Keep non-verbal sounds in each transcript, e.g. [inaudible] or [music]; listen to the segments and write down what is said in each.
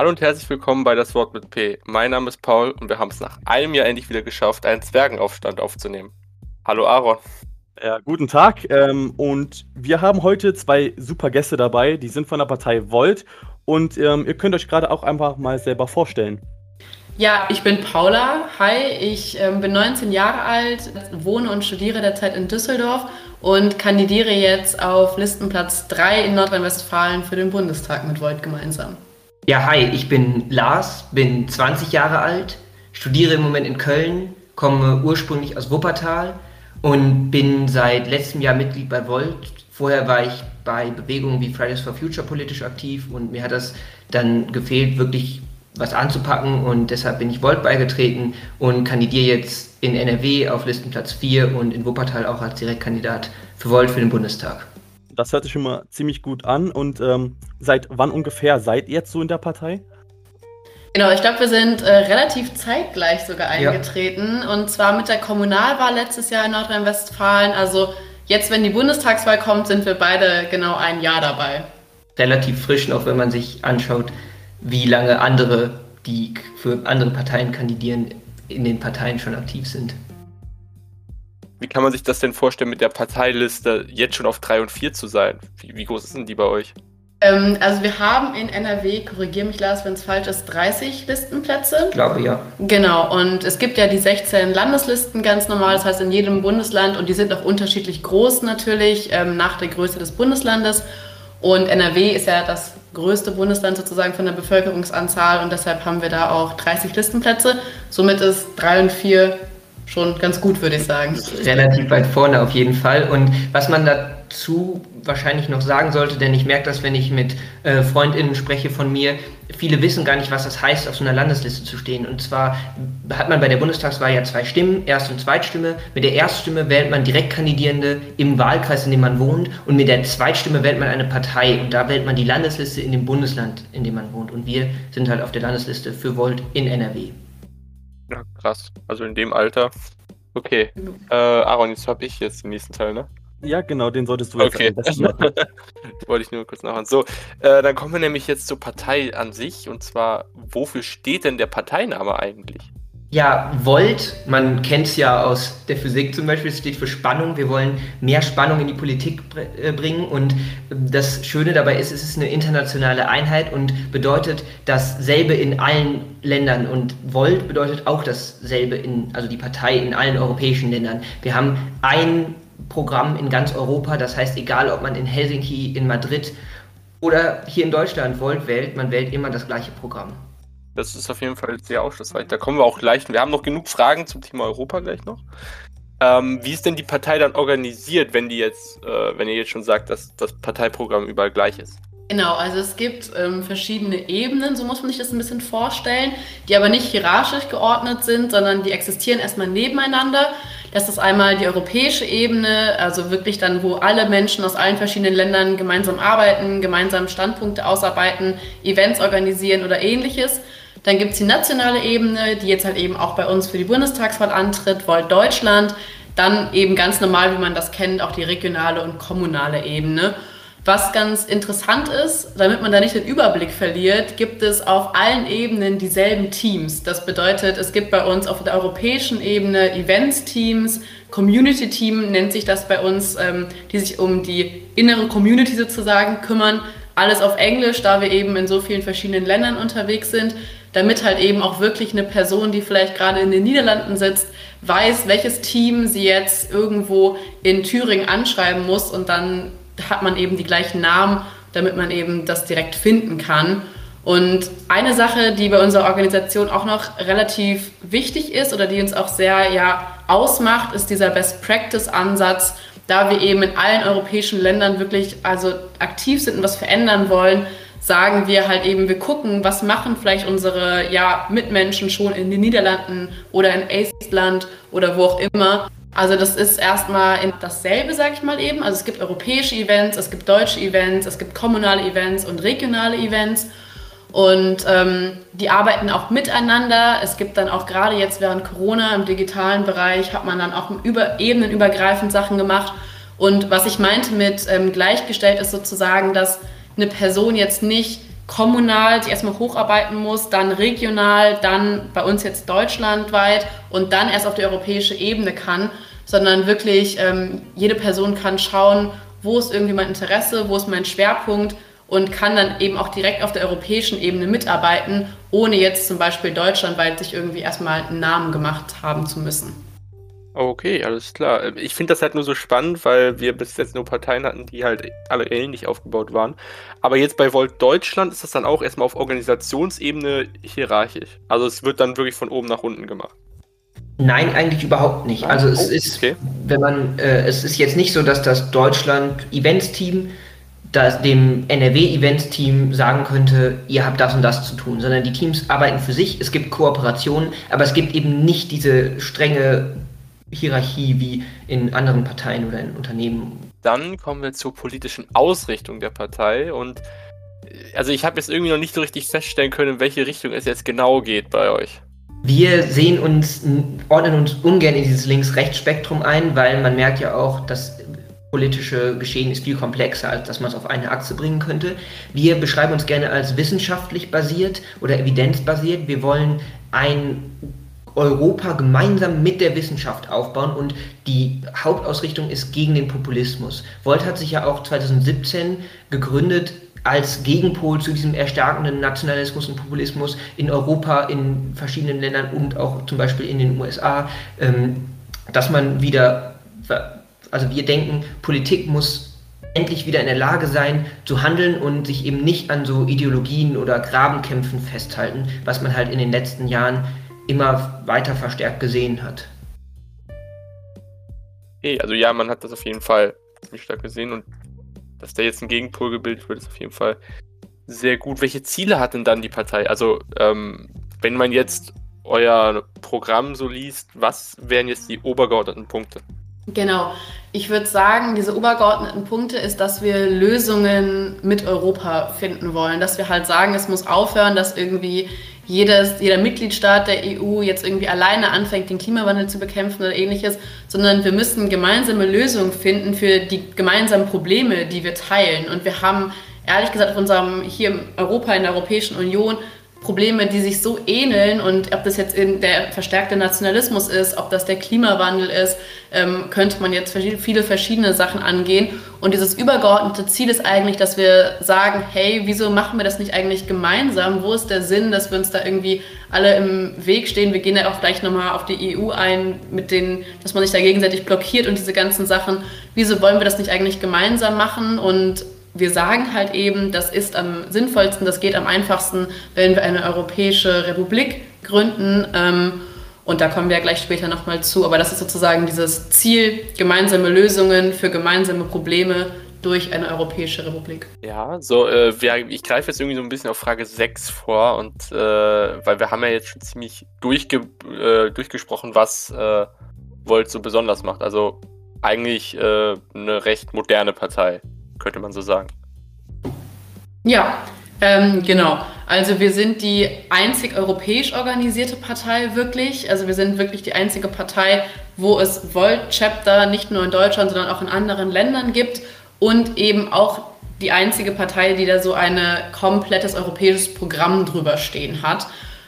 Hallo und herzlich willkommen bei Das Wort mit P. Mein Name ist Paul und wir haben es nach einem Jahr endlich wieder geschafft, einen Zwergenaufstand aufzunehmen. Hallo Aaron. Ja, guten Tag. Ähm, und wir haben heute zwei super Gäste dabei, die sind von der Partei Volt. Und ähm, ihr könnt euch gerade auch einfach mal selber vorstellen. Ja, ich bin Paula. Hi, ich ähm, bin 19 Jahre alt, wohne und studiere derzeit in Düsseldorf und kandidiere jetzt auf Listenplatz 3 in Nordrhein-Westfalen für den Bundestag mit Volt gemeinsam. Ja, hi, ich bin Lars, bin 20 Jahre alt, studiere im Moment in Köln, komme ursprünglich aus Wuppertal und bin seit letztem Jahr Mitglied bei Volt. Vorher war ich bei Bewegungen wie Fridays for Future politisch aktiv und mir hat das dann gefehlt, wirklich was anzupacken und deshalb bin ich Volt beigetreten und kandidiere jetzt in NRW auf Listenplatz 4 und in Wuppertal auch als Direktkandidat für Volt für den Bundestag. Das hört sich schon mal ziemlich gut an. Und ähm, seit wann ungefähr seid ihr jetzt so in der Partei? Genau, ich glaube, wir sind äh, relativ zeitgleich sogar eingetreten. Ja. Und zwar mit der Kommunalwahl letztes Jahr in Nordrhein-Westfalen. Also jetzt, wenn die Bundestagswahl kommt, sind wir beide genau ein Jahr dabei. Relativ frisch noch, wenn man sich anschaut, wie lange andere, die für andere Parteien kandidieren, in den Parteien schon aktiv sind. Wie kann man sich das denn vorstellen, mit der Parteiliste jetzt schon auf 3 und 4 zu sein? Wie, wie groß ist denn die bei euch? Ähm, also wir haben in NRW, korrigiere mich Lars, wenn es falsch ist, 30 Listenplätze. Ich glaube ja. Genau, und es gibt ja die 16 Landeslisten ganz normal, das heißt in jedem Bundesland und die sind auch unterschiedlich groß natürlich ähm, nach der Größe des Bundeslandes. Und NRW ist ja das größte Bundesland sozusagen von der Bevölkerungsanzahl und deshalb haben wir da auch 30 Listenplätze. Somit ist 3 und 4 schon ganz gut, würde ich sagen. Relativ weit vorne auf jeden Fall. Und was man dazu wahrscheinlich noch sagen sollte, denn ich merke das, wenn ich mit äh, Freundinnen spreche von mir, viele wissen gar nicht, was das heißt, auf so einer Landesliste zu stehen. Und zwar hat man bei der Bundestagswahl ja zwei Stimmen, Erst- und Zweitstimme. Mit der Erststimme wählt man Direktkandidierende im Wahlkreis, in dem man wohnt. Und mit der Zweitstimme wählt man eine Partei. Und da wählt man die Landesliste in dem Bundesland, in dem man wohnt. Und wir sind halt auf der Landesliste für Volt in NRW. Ja, krass. Also in dem Alter. Okay. Äh, Aaron, jetzt habe ich jetzt den nächsten Teil, ne? Ja, genau, den solltest du okay. jetzt Okay. [laughs] Wollte ich nur kurz nachhören. So, äh, dann kommen wir nämlich jetzt zur Partei an sich. Und zwar, wofür steht denn der Parteiname eigentlich? Ja, Volt, man kennt es ja aus der Physik zum Beispiel, es steht für Spannung. Wir wollen mehr Spannung in die Politik äh, bringen und das Schöne dabei ist, es ist eine internationale Einheit und bedeutet dasselbe in allen Ländern und Volt bedeutet auch dasselbe in, also die Partei in allen europäischen Ländern. Wir haben ein Programm in ganz Europa, das heißt, egal ob man in Helsinki, in Madrid oder hier in Deutschland Volt wählt, man wählt immer das gleiche Programm. Das ist auf jeden Fall sehr aufschlussreich. Da kommen wir auch gleich. Wir haben noch genug Fragen zum Thema Europa gleich noch. Ähm, wie ist denn die Partei dann organisiert, wenn die jetzt, äh, wenn ihr jetzt schon sagt, dass das Parteiprogramm überall gleich ist? Genau, also es gibt ähm, verschiedene Ebenen, so muss man sich das ein bisschen vorstellen, die aber nicht hierarchisch geordnet sind, sondern die existieren erstmal nebeneinander. Das ist einmal die europäische Ebene, also wirklich dann, wo alle Menschen aus allen verschiedenen Ländern gemeinsam arbeiten, gemeinsam Standpunkte ausarbeiten, Events organisieren oder ähnliches. Dann gibt es die nationale Ebene, die jetzt halt eben auch bei uns für die Bundestagswahl antritt, Volt Deutschland. Dann eben ganz normal, wie man das kennt, auch die regionale und kommunale Ebene. Was ganz interessant ist, damit man da nicht den Überblick verliert, gibt es auf allen Ebenen dieselben Teams. Das bedeutet, es gibt bei uns auf der europäischen Ebene Events-Teams, Community-Team nennt sich das bei uns, ähm, die sich um die innere Community sozusagen kümmern. Alles auf Englisch, da wir eben in so vielen verschiedenen Ländern unterwegs sind damit halt eben auch wirklich eine Person, die vielleicht gerade in den Niederlanden sitzt, weiß, welches Team sie jetzt irgendwo in Thüringen anschreiben muss und dann hat man eben die gleichen Namen, damit man eben das direkt finden kann. Und eine Sache, die bei unserer Organisation auch noch relativ wichtig ist oder die uns auch sehr ja, ausmacht, ist dieser Best Practice Ansatz, da wir eben in allen europäischen Ländern wirklich also aktiv sind und was verändern wollen, sagen wir halt eben, wir gucken, was machen vielleicht unsere ja, Mitmenschen schon in den Niederlanden oder in Estland oder wo auch immer. Also das ist erstmal dasselbe, sag ich mal eben. Also es gibt europäische Events, es gibt deutsche Events, es gibt kommunale Events und regionale Events. Und ähm, die arbeiten auch miteinander. Es gibt dann auch gerade jetzt während Corona im digitalen Bereich, hat man dann auch über ebenenübergreifend Sachen gemacht. Und was ich meinte mit ähm, gleichgestellt ist sozusagen, dass eine Person jetzt nicht kommunal sich erstmal hocharbeiten muss, dann regional, dann bei uns jetzt deutschlandweit und dann erst auf die europäische Ebene kann, sondern wirklich ähm, jede Person kann schauen, wo ist irgendwie mein Interesse, wo ist mein Schwerpunkt und kann dann eben auch direkt auf der europäischen Ebene mitarbeiten, ohne jetzt zum Beispiel deutschlandweit sich irgendwie erstmal einen Namen gemacht haben zu müssen. Okay, alles klar. Ich finde das halt nur so spannend, weil wir bis jetzt nur Parteien hatten, die halt alle ähnlich aufgebaut waren. Aber jetzt bei Volt Deutschland ist das dann auch erstmal auf Organisationsebene hierarchisch. Also es wird dann wirklich von oben nach unten gemacht. Nein, eigentlich überhaupt nicht. Also es Oh, ist, okay. wenn man, äh, es ist jetzt nicht so, dass das Deutschland Events Team das dem NRW Events Team sagen könnte, ihr habt das und das zu tun, sondern die Teams arbeiten für sich. Es gibt Kooperationen, aber es gibt eben nicht diese strenge Hierarchie wie in anderen Parteien oder in Unternehmen. Dann kommen wir zur politischen Ausrichtung der Partei und äh, also ich habe jetzt irgendwie noch nicht so richtig feststellen können, in welche Richtung es jetzt genau geht bei euch. Wir sehen uns, ordnen uns ungern in dieses Links-Rechts-Spektrum ein, weil man merkt ja auch, das politische Geschehen ist viel komplexer, als dass man es auf eine Achse bringen könnte. Wir beschreiben uns gerne als wissenschaftlich basiert oder evidenzbasiert. Wir wollen ein Europa gemeinsam mit der Wissenschaft aufbauen und die Hauptausrichtung ist gegen den Populismus. Volt hat sich ja auch 2017 gegründet als Gegenpol zu diesem erstarkenden Nationalismus und Populismus in Europa, in verschiedenen Ländern und auch zum Beispiel in den USA, ähm, dass man wieder, also wir denken, Politik muss endlich wieder in der Lage sein zu handeln und sich eben nicht an so Ideologien oder Grabenkämpfen festhalten, was man halt in den letzten Jahren immer weiter verstärkt gesehen hat. Also ja, man hat das auf jeden Fall ziemlich stark gesehen und dass da jetzt ein Gegenpol gebildet wird, ist auf jeden Fall sehr gut. Welche Ziele hat denn dann die Partei? Also, ähm, wenn man jetzt euer Programm so liest, was wären jetzt die obergeordneten Punkte? Genau. Ich würde sagen, diese obergeordneten Punkte ist, dass wir Lösungen mit Europa finden wollen. Dass wir halt sagen, es muss aufhören, dass irgendwie jedes, jeder Mitgliedstaat der EU jetzt irgendwie alleine anfängt, den Klimawandel zu bekämpfen oder ähnliches, sondern wir müssen gemeinsame Lösungen finden für die gemeinsamen Probleme, die wir teilen. Und wir haben ehrlich gesagt auf unserem hier in Europa, in der Europäischen Union, Probleme, die sich so ähneln und ob das jetzt der verstärkte Nationalismus ist, ob das der Klimawandel ist, ähm, könnte man jetzt viele verschiedene Sachen angehen. Und dieses übergeordnete Ziel ist eigentlich, dass wir sagen, hey, wieso machen wir das nicht eigentlich gemeinsam? Wo ist der Sinn, dass wir uns da irgendwie alle im Weg stehen? Wir gehen ja auch gleich nochmal auf die EU ein, mit denen, dass man sich da gegenseitig blockiert und diese ganzen Sachen. Wieso wollen wir das nicht eigentlich gemeinsam machen? Und wir sagen halt eben, das ist am sinnvollsten, das geht am einfachsten, wenn wir eine europäische Republik gründen. Ähm, und da kommen wir ja gleich später nochmal zu. Aber das ist sozusagen dieses Ziel, gemeinsame Lösungen für gemeinsame Probleme durch eine europäische Republik. Ja, so, äh, ich greife jetzt irgendwie so ein bisschen auf Frage 6 vor und äh, weil wir haben ja jetzt schon ziemlich durchge äh, durchgesprochen, was äh, Volt so besonders macht. Also eigentlich äh, eine recht moderne Partei könnte man so sagen. Ja, ähm, genau. Also wir sind die einzig europäisch organisierte Partei wirklich. Also wir sind wirklich die einzige Partei, wo es Volt-Chapter nicht nur in Deutschland, sondern auch in anderen Ländern gibt und eben auch die einzige Partei, die da so ein komplettes europäisches Programm drüber stehen hat.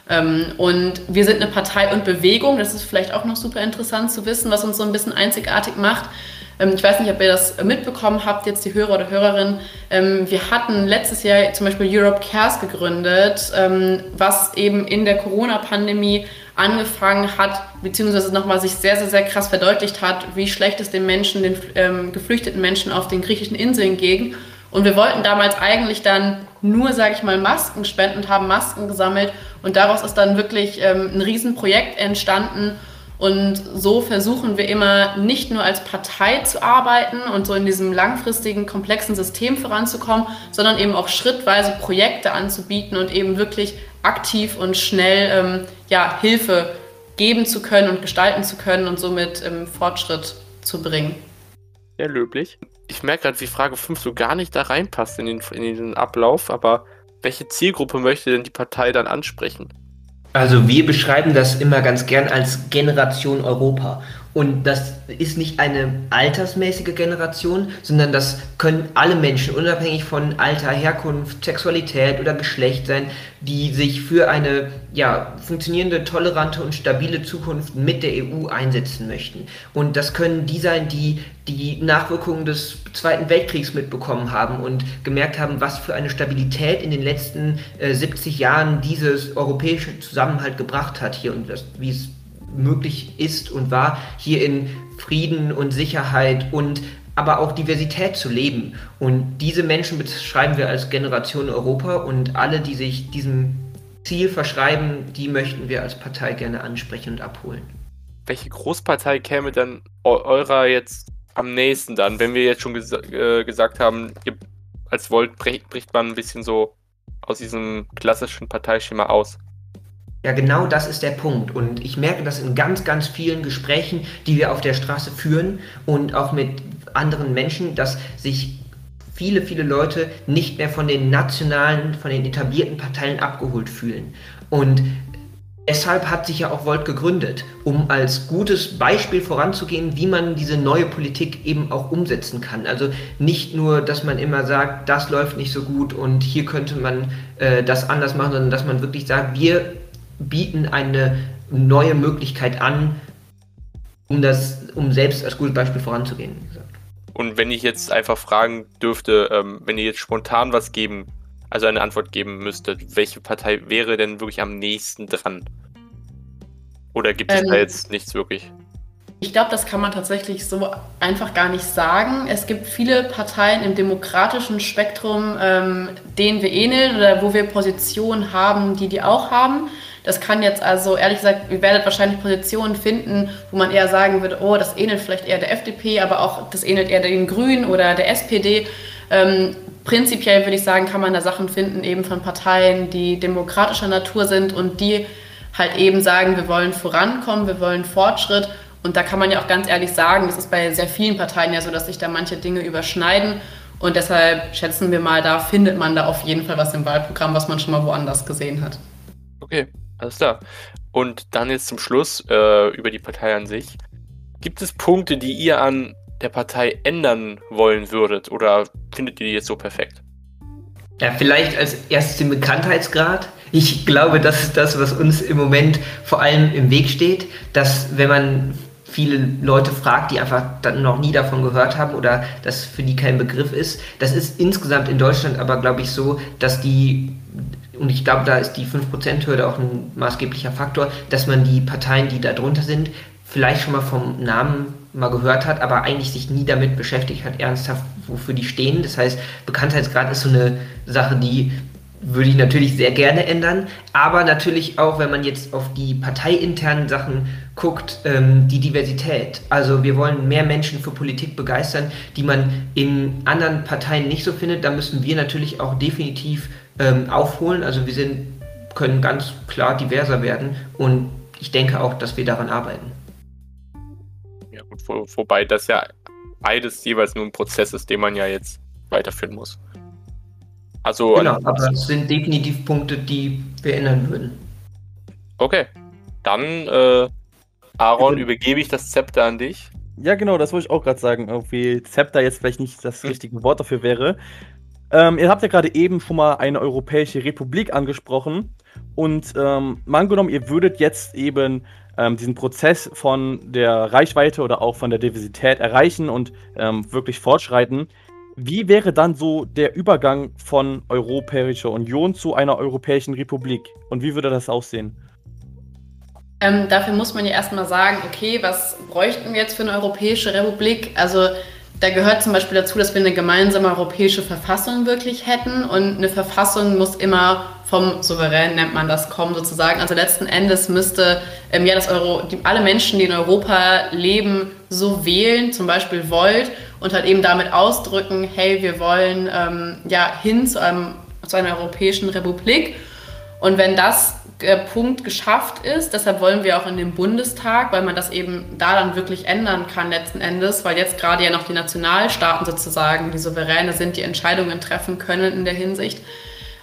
Ähm, und wir sind eine Partei und Bewegung, das ist vielleicht auch noch super interessant zu wissen, was uns so ein bisschen einzigartig macht. Ähm, ich weiß nicht, ob ihr das mitbekommen habt, jetzt die Hörer oder Hörerin. Ähm, wir hatten letztes Jahr zum Beispiel Europe Cares gegründet, ähm, was eben in der Corona-Pandemie angefangen hat, beziehungsweise nochmal sich sehr, sehr, sehr krass verdeutlicht hat, wie schlecht es den Menschen, den geflüchteten Menschen auf den griechischen Inseln ging. Und wir wollten damals eigentlich dann nur, sage ich mal, Masken spenden und haben Masken gesammelt. Und daraus ist dann wirklich ein Riesenprojekt entstanden. Und so versuchen wir immer nicht nur als Partei zu arbeiten und so in diesem langfristigen, komplexen System voranzukommen, sondern eben auch schrittweise Projekte anzubieten und eben wirklich aktiv und schnell ähm, ja, Hilfe geben zu können und gestalten zu können und somit ähm, Fortschritt zu bringen. Sehr löblich. Ich merke gerade, wie Frage 5 so gar nicht da reinpasst in den, in den Ablauf, aber welche Zielgruppe möchte denn die Partei dann ansprechen? Also wir beschreiben das immer ganz gern als Generation Europa. Und das ist nicht eine altersmäßige Generation, sondern das können alle Menschen, unabhängig von Alter, Herkunft, Sexualität oder Geschlecht sein, die sich für eine ja, funktionierende, tolerante und stabile Zukunft mit der EU einsetzen möchten. Und das können die sein, die die Nachwirkungen des Zweiten Weltkriegs mitbekommen haben und gemerkt haben, was für eine Stabilität in den letzten äh, 70 Jahren dieses europäische Zusammenhalt gebracht hat hier und das, wie es möglich ist und war, hier in Frieden und Sicherheit und aber auch Diversität zu leben. Und diese Menschen beschreiben wir als Generation Europa und alle, die sich diesem Ziel verschreiben, die möchten wir als Partei gerne ansprechen und abholen. Welche Großpartei käme dann eurer jetzt am nächsten dann, wenn wir jetzt schon ges äh, gesagt haben, als Volt bricht man ein bisschen so aus diesem klassischen Parteischema aus? Ja, genau das ist der Punkt. Und ich merke das in ganz, ganz vielen Gesprächen, die wir auf der Straße führen und auch mit anderen Menschen, dass sich viele, viele Leute nicht mehr von den nationalen, von den etablierten Parteien abgeholt fühlen. Und deshalb hat sich ja auch Volt gegründet, um als gutes Beispiel voranzugehen, wie man diese neue Politik eben auch umsetzen kann. Also nicht nur, dass man immer sagt, das läuft nicht so gut und hier könnte man äh, das anders machen, sondern dass man wirklich sagt, wir bieten eine neue Möglichkeit an, um das, um selbst als gutes Beispiel voranzugehen. Und wenn ich jetzt einfach fragen dürfte, ähm, wenn ihr jetzt spontan was geben, also eine Antwort geben müsstet, welche Partei wäre denn wirklich am nächsten dran? Oder gibt es ähm, da jetzt nichts wirklich? Ich glaube, das kann man tatsächlich so einfach gar nicht sagen. Es gibt viele Parteien im demokratischen Spektrum, ähm, denen wir ähneln oder wo wir Positionen haben, die die auch haben. Das kann jetzt also, ehrlich gesagt, ihr werdet wahrscheinlich Positionen finden, wo man eher sagen würde, oh, das ähnelt vielleicht eher der FDP, aber auch das ähnelt eher den Grünen oder der SPD. Ähm, prinzipiell würde ich sagen, kann man da Sachen finden, eben von Parteien, die demokratischer Natur sind und die halt eben sagen, wir wollen vorankommen, wir wollen Fortschritt. Und da kann man ja auch ganz ehrlich sagen, das ist bei sehr vielen Parteien ja so, dass sich da manche Dinge überschneiden. Und deshalb schätzen wir mal, da findet man da auf jeden Fall was im Wahlprogramm, was man schon mal woanders gesehen hat. Okay, alles klar. Und dann jetzt zum Schluss äh, über die Partei an sich. Gibt es Punkte, die ihr an der Partei ändern wollen würdet oder findet ihr die jetzt so perfekt? Ja, vielleicht als erstes den Bekanntheitsgrad. Ich glaube, das ist das, was uns im Moment vor allem im Weg steht, dass wenn man viele Leute fragt, die einfach dann noch nie davon gehört haben oder das für die kein Begriff ist. Das ist insgesamt in Deutschland aber, glaube ich, so, dass die und ich glaube, da ist die 5%-Hürde auch ein maßgeblicher Faktor, dass man die Parteien, die da drunter sind, vielleicht schon mal vom Namen mal gehört hat, aber eigentlich sich nie damit beschäftigt hat, ernsthaft, wofür die stehen. Das heißt, Bekanntheitsgrad ist so eine Sache, die würde ich natürlich sehr gerne ändern, aber natürlich auch, wenn man jetzt auf die parteiinternen Sachen guckt, ähm, die Diversität. Also wir wollen mehr Menschen für Politik begeistern, die man in anderen Parteien nicht so findet. Da müssen wir natürlich auch definitiv ähm, aufholen. Also wir sind, können ganz klar diverser werden und ich denke auch, dass wir daran arbeiten. Ja gut, vor, wobei das ja beides jeweils nur ein Prozess ist, den man ja jetzt weiterführen muss. Also genau, aber es sind definitiv Punkte, die wir ändern würden. Okay, dann äh, Aaron, übergebe ich das Zepter an dich. Ja, genau, das wollte ich auch gerade sagen. Irgendwie Zepter jetzt vielleicht nicht das [laughs] richtige Wort dafür wäre. Ähm, ihr habt ja gerade eben schon mal eine Europäische Republik angesprochen. Und ähm, mal angenommen, ihr würdet jetzt eben ähm, diesen Prozess von der Reichweite oder auch von der Diversität erreichen und ähm, wirklich fortschreiten. Wie wäre dann so der Übergang von Europäischer Union zu einer Europäischen Republik? Und wie würde das aussehen? Ähm, dafür muss man ja erstmal sagen, okay, was bräuchten wir jetzt für eine Europäische Republik? Also da gehört zum Beispiel dazu, dass wir eine gemeinsame europäische Verfassung wirklich hätten und eine Verfassung muss immer vom Souverän, nennt man das, kommen sozusagen. Also letzten Endes müsste ähm, ja das Euro, die, alle Menschen, die in Europa leben, so wählen, zum Beispiel wollt und halt eben damit ausdrücken, hey, wir wollen ähm, ja hin zu, einem, zu einer europäischen Republik. Und wenn das äh, Punkt geschafft ist. Deshalb wollen wir auch in den Bundestag, weil man das eben da dann wirklich ändern kann letzten Endes, weil jetzt gerade ja noch die Nationalstaaten sozusagen die Souveräne sind, die Entscheidungen treffen können in der Hinsicht.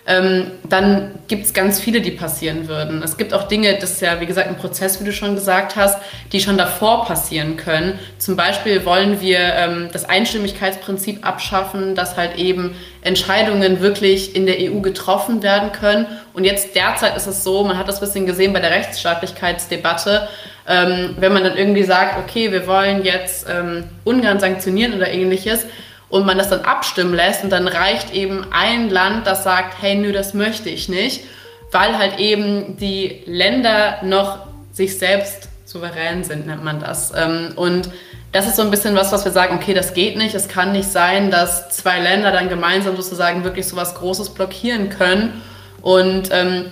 Ähm, dann gibt es ganz viele, die passieren würden. Es gibt auch Dinge, das ist ja wie gesagt ein Prozess, wie du schon gesagt hast, die schon davor passieren können. Zum Beispiel wollen wir ähm, das Einstimmigkeitsprinzip abschaffen, dass halt eben Entscheidungen wirklich in der EU getroffen werden können. Und jetzt derzeit ist es so, man hat das ein bisschen gesehen bei der Rechtsstaatlichkeitsdebatte, ähm, wenn man dann irgendwie sagt, okay, wir wollen jetzt ähm, Ungarn sanktionieren oder ähnliches, und man das dann abstimmen lässt und dann reicht eben ein Land, das sagt, hey, nö, das möchte ich nicht, weil halt eben die Länder noch sich selbst souverän sind, nennt man das. Ähm, und das ist so ein bisschen was, was wir sagen, okay, das geht nicht. Es kann nicht sein, dass zwei Länder dann gemeinsam sozusagen wirklich so was Großes blockieren können. Und ähm,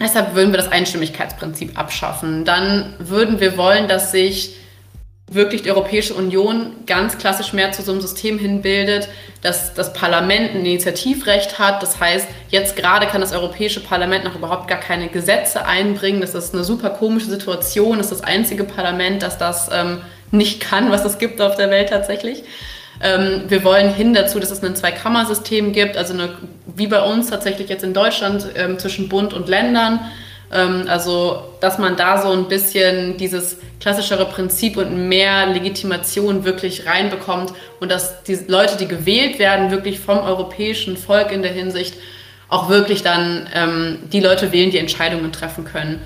deshalb würden wir das Einstimmigkeitsprinzip abschaffen. Dann würden wir wollen, dass sich wirklich die Europäische Union ganz klassisch mehr zu so einem System hinbildet, dass das Parlament ein Initiativrecht hat. Das heißt, jetzt gerade kann das Europäische Parlament noch überhaupt gar keine Gesetze einbringen. Das ist eine super komische Situation. Das ist das einzige Parlament, das das ähm, nicht kann, was es gibt auf der Welt tatsächlich. Ähm, wir wollen hin dazu, dass es ein Zweikammersystem gibt, also eine, wie bei uns tatsächlich jetzt in Deutschland ähm, zwischen Bund und Ländern also, dass man da so ein bisschen dieses klassischere Prinzip und mehr Legitimation wirklich reinbekommt und dass die Leute, die gewählt werden, wirklich vom europäischen Volk in der Hinsicht auch wirklich dann ähm, die Leute wählen, die Entscheidungen treffen können.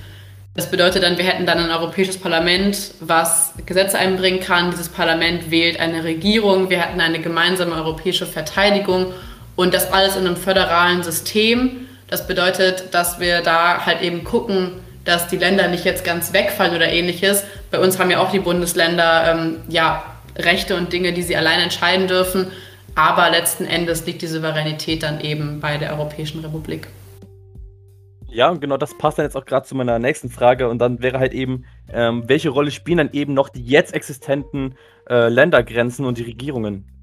Das bedeutet dann, wir hätten dann ein europäisches Parlament, was Gesetze einbringen kann. Dieses Parlament wählt eine Regierung. Wir hätten eine gemeinsame europäische Verteidigung und das alles in einem föderalen System. Das bedeutet, dass wir da halt eben gucken, dass die Länder nicht jetzt ganz wegfallen oder ähnliches. Bei uns haben ja auch die Bundesländer ähm, ja, Rechte und Dinge, die sie allein entscheiden dürfen. Aber letzten Endes liegt die Souveränität dann eben bei der Europäischen Republik. Ja, und genau das passt dann jetzt auch gerade zu meiner nächsten Frage. Und dann wäre halt eben, ähm, welche Rolle spielen dann eben noch die jetzt existenten äh, Ländergrenzen und die Regierungen?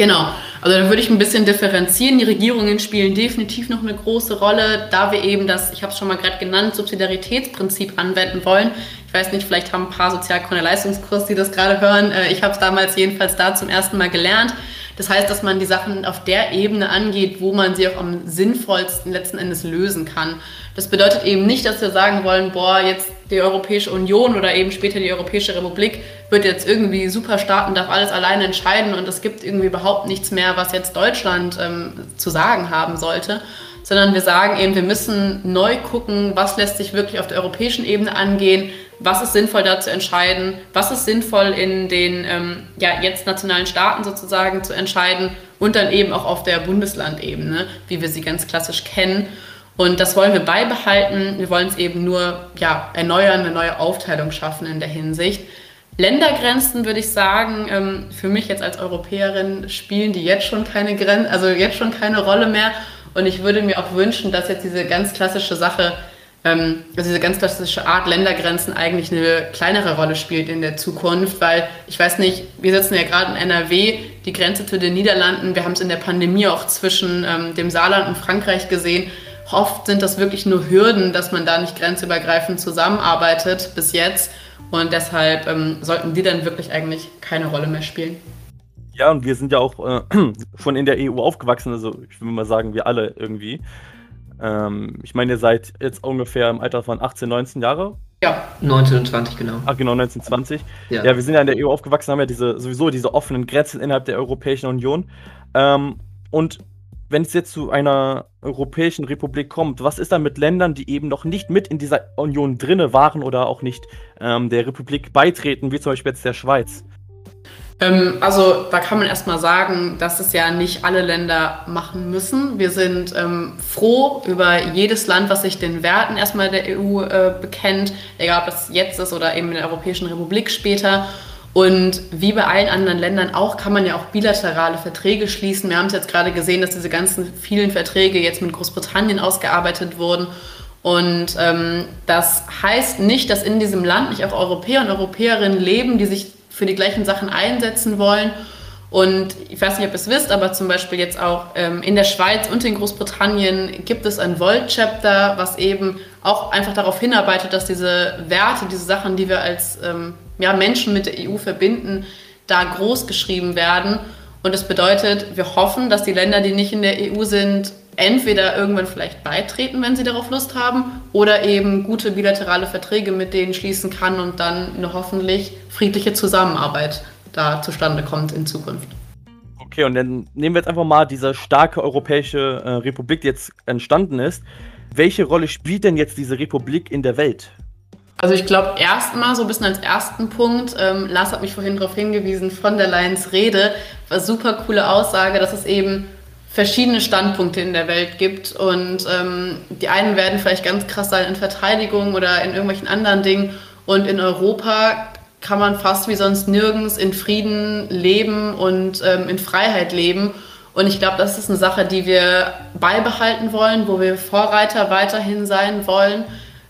Genau, also da würde ich ein bisschen differenzieren. Die Regierungen spielen definitiv noch eine große Rolle, da wir eben das, ich habe es schon mal gerade genannt, Subsidiaritätsprinzip anwenden wollen. Ich weiß nicht, vielleicht haben ein paar Sozialkunde-Leistungskurs, die das gerade hören. Äh, ich habe es damals jedenfalls da zum ersten Mal gelernt. Das heißt, dass man die Sachen auf der Ebene angeht, wo man sie auch am sinnvollsten letzten Endes lösen kann. Das bedeutet eben nicht, dass wir sagen wollen, boah, jetzt die Europäische Union oder eben später die Europäische Republik wird jetzt irgendwie super starten, darf alles alleine entscheiden und es gibt irgendwie überhaupt nichts mehr, was jetzt Deutschland ähm, zu sagen haben sollte, sondern wir sagen eben, wir müssen neu gucken, was lässt sich wirklich auf der europäischen Ebene angehen, was ist sinnvoll da zu entscheiden, was ist sinnvoll in den ähm, ja, jetzt nationalen Staaten sozusagen zu entscheiden und dann eben auch auf der Bundeslandebene, wie wir sie ganz klassisch kennen. Und das wollen wir beibehalten. Wir wollen es eben nur ja, erneuern, eine neue Aufteilung schaffen in der Hinsicht. Ländergrenzen würde ich sagen, ähm, für mich jetzt als Europäerin spielen die jetzt schon keine Grenzen, also jetzt schon keine Rolle mehr. Und ich würde mir auch wünschen, dass jetzt diese ganz klassische Sache ähm, also diese ganz klassische Art Ländergrenzen eigentlich eine kleinere Rolle spielt in der Zukunft, weil ich weiß nicht, wir sitzen ja gerade in NRW, die Grenze zu den Niederlanden, wir haben es in der Pandemie auch zwischen ähm, dem Saarland und Frankreich gesehen. Oft sind das wirklich nur Hürden, dass man da nicht grenzübergreifend zusammenarbeitet bis jetzt. Und deshalb ähm, sollten die dann wirklich eigentlich keine Rolle mehr spielen. Ja, und wir sind ja auch äh, [clears throat] schon in der EU aufgewachsen, also ich will mal sagen, wir alle irgendwie. Ähm, ich meine, ihr seid jetzt ungefähr im Alter von 18, 19 Jahre. Ja, 19 und 20, genau. Ach, genau, 19, 20. Ja. ja, wir sind ja in der EU aufgewachsen, haben ja diese, sowieso diese offenen Grenzen innerhalb der Europäischen Union. Ähm, und wenn es jetzt zu einer Europäischen Republik kommt, was ist dann mit Ländern, die eben noch nicht mit in dieser Union drinne waren oder auch nicht ähm, der Republik beitreten, wie zum Beispiel jetzt der Schweiz? Ähm, also da kann man erstmal sagen, dass es ja nicht alle Länder machen müssen. Wir sind ähm, froh über jedes Land, was sich den Werten erstmal der EU äh, bekennt, egal ob das jetzt ist oder eben in der Europäischen Republik später. Und wie bei allen anderen Ländern auch, kann man ja auch bilaterale Verträge schließen. Wir haben es jetzt gerade gesehen, dass diese ganzen vielen Verträge jetzt mit Großbritannien ausgearbeitet wurden. Und ähm, das heißt nicht, dass in diesem Land nicht auch Europäer und Europäerinnen leben, die sich für die gleichen Sachen einsetzen wollen. Und ich weiß nicht, ob ihr es wisst, aber zum Beispiel jetzt auch ähm, in der Schweiz und in Großbritannien gibt es ein Volt-Chapter, was eben auch einfach darauf hinarbeitet, dass diese Werte, diese Sachen, die wir als ähm, ja, Menschen mit der EU verbinden, da groß geschrieben werden. Und das bedeutet, wir hoffen, dass die Länder, die nicht in der EU sind, entweder irgendwann vielleicht beitreten, wenn sie darauf Lust haben, oder eben gute bilaterale Verträge mit denen schließen kann und dann eine hoffentlich friedliche Zusammenarbeit da zustande kommt in Zukunft. Okay, und dann nehmen wir jetzt einfach mal diese starke europäische äh, Republik, die jetzt entstanden ist. Welche Rolle spielt denn jetzt diese Republik in der Welt? Also ich glaube erstmal so ein bisschen als ersten Punkt, ähm, Lars hat mich vorhin darauf hingewiesen, von der Leyen's Rede, war super coole Aussage, dass es eben verschiedene Standpunkte in der Welt gibt. Und ähm, die einen werden vielleicht ganz krass sein in Verteidigung oder in irgendwelchen anderen Dingen. Und in Europa kann man fast wie sonst nirgends in Frieden leben und ähm, in Freiheit leben. Und ich glaube, das ist eine Sache, die wir beibehalten wollen, wo wir Vorreiter weiterhin sein wollen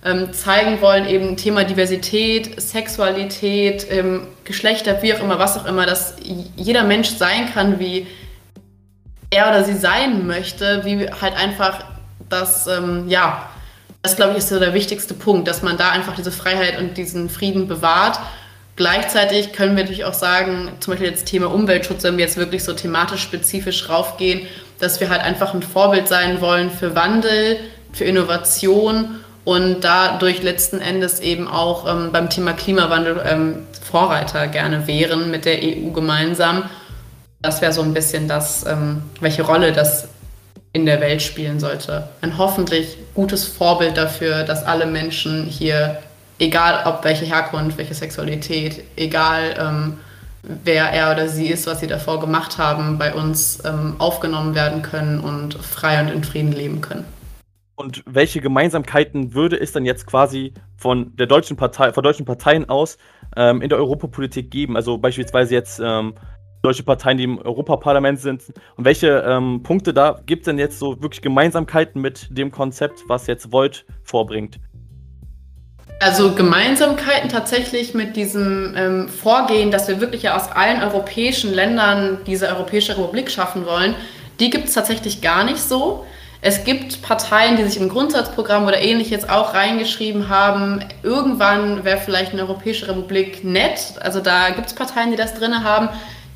ähm, zeigen wollen, eben Thema Diversität, Sexualität, ähm, Geschlechter, wie auch immer, was auch immer, dass jeder Mensch sein kann, wie er oder sie sein möchte, wie halt einfach das, ähm, ja, das glaube ich ist so der wichtigste Punkt, dass man da einfach diese Freiheit und diesen Frieden bewahrt. Gleichzeitig können wir natürlich auch sagen, zum Beispiel jetzt Thema Umweltschutz, wenn wir jetzt wirklich so thematisch spezifisch raufgehen, dass wir halt einfach ein Vorbild sein wollen für Wandel, für Innovation und dadurch letzten Endes eben auch ähm, beim Thema Klimawandel ähm, Vorreiter gerne wären mit der EU gemeinsam. Das wäre so ein bisschen das, ähm, welche Rolle das in der Welt spielen sollte. Ein hoffentlich gutes Vorbild dafür, dass alle Menschen hier, egal ob welche Herkunft, welche Sexualität, egal ähm, wer er oder sie ist, was sie davor gemacht haben, bei uns ähm, aufgenommen werden können und frei und in Frieden leben können. Und welche Gemeinsamkeiten würde es dann jetzt quasi von der deutschen Partei, von deutschen Parteien aus ähm, in der Europapolitik geben? Also beispielsweise jetzt ähm, deutsche Parteien, die im Europaparlament sind. Und welche ähm, Punkte da gibt es denn jetzt so wirklich Gemeinsamkeiten mit dem Konzept, was jetzt Volt vorbringt? Also Gemeinsamkeiten tatsächlich mit diesem ähm, Vorgehen, dass wir wirklich ja aus allen europäischen Ländern diese Europäische Republik schaffen wollen, die gibt es tatsächlich gar nicht so. Es gibt Parteien, die sich im Grundsatzprogramm oder ähnlich jetzt auch reingeschrieben haben, irgendwann wäre vielleicht eine Europäische Republik nett. Also da gibt es Parteien, die das drin haben.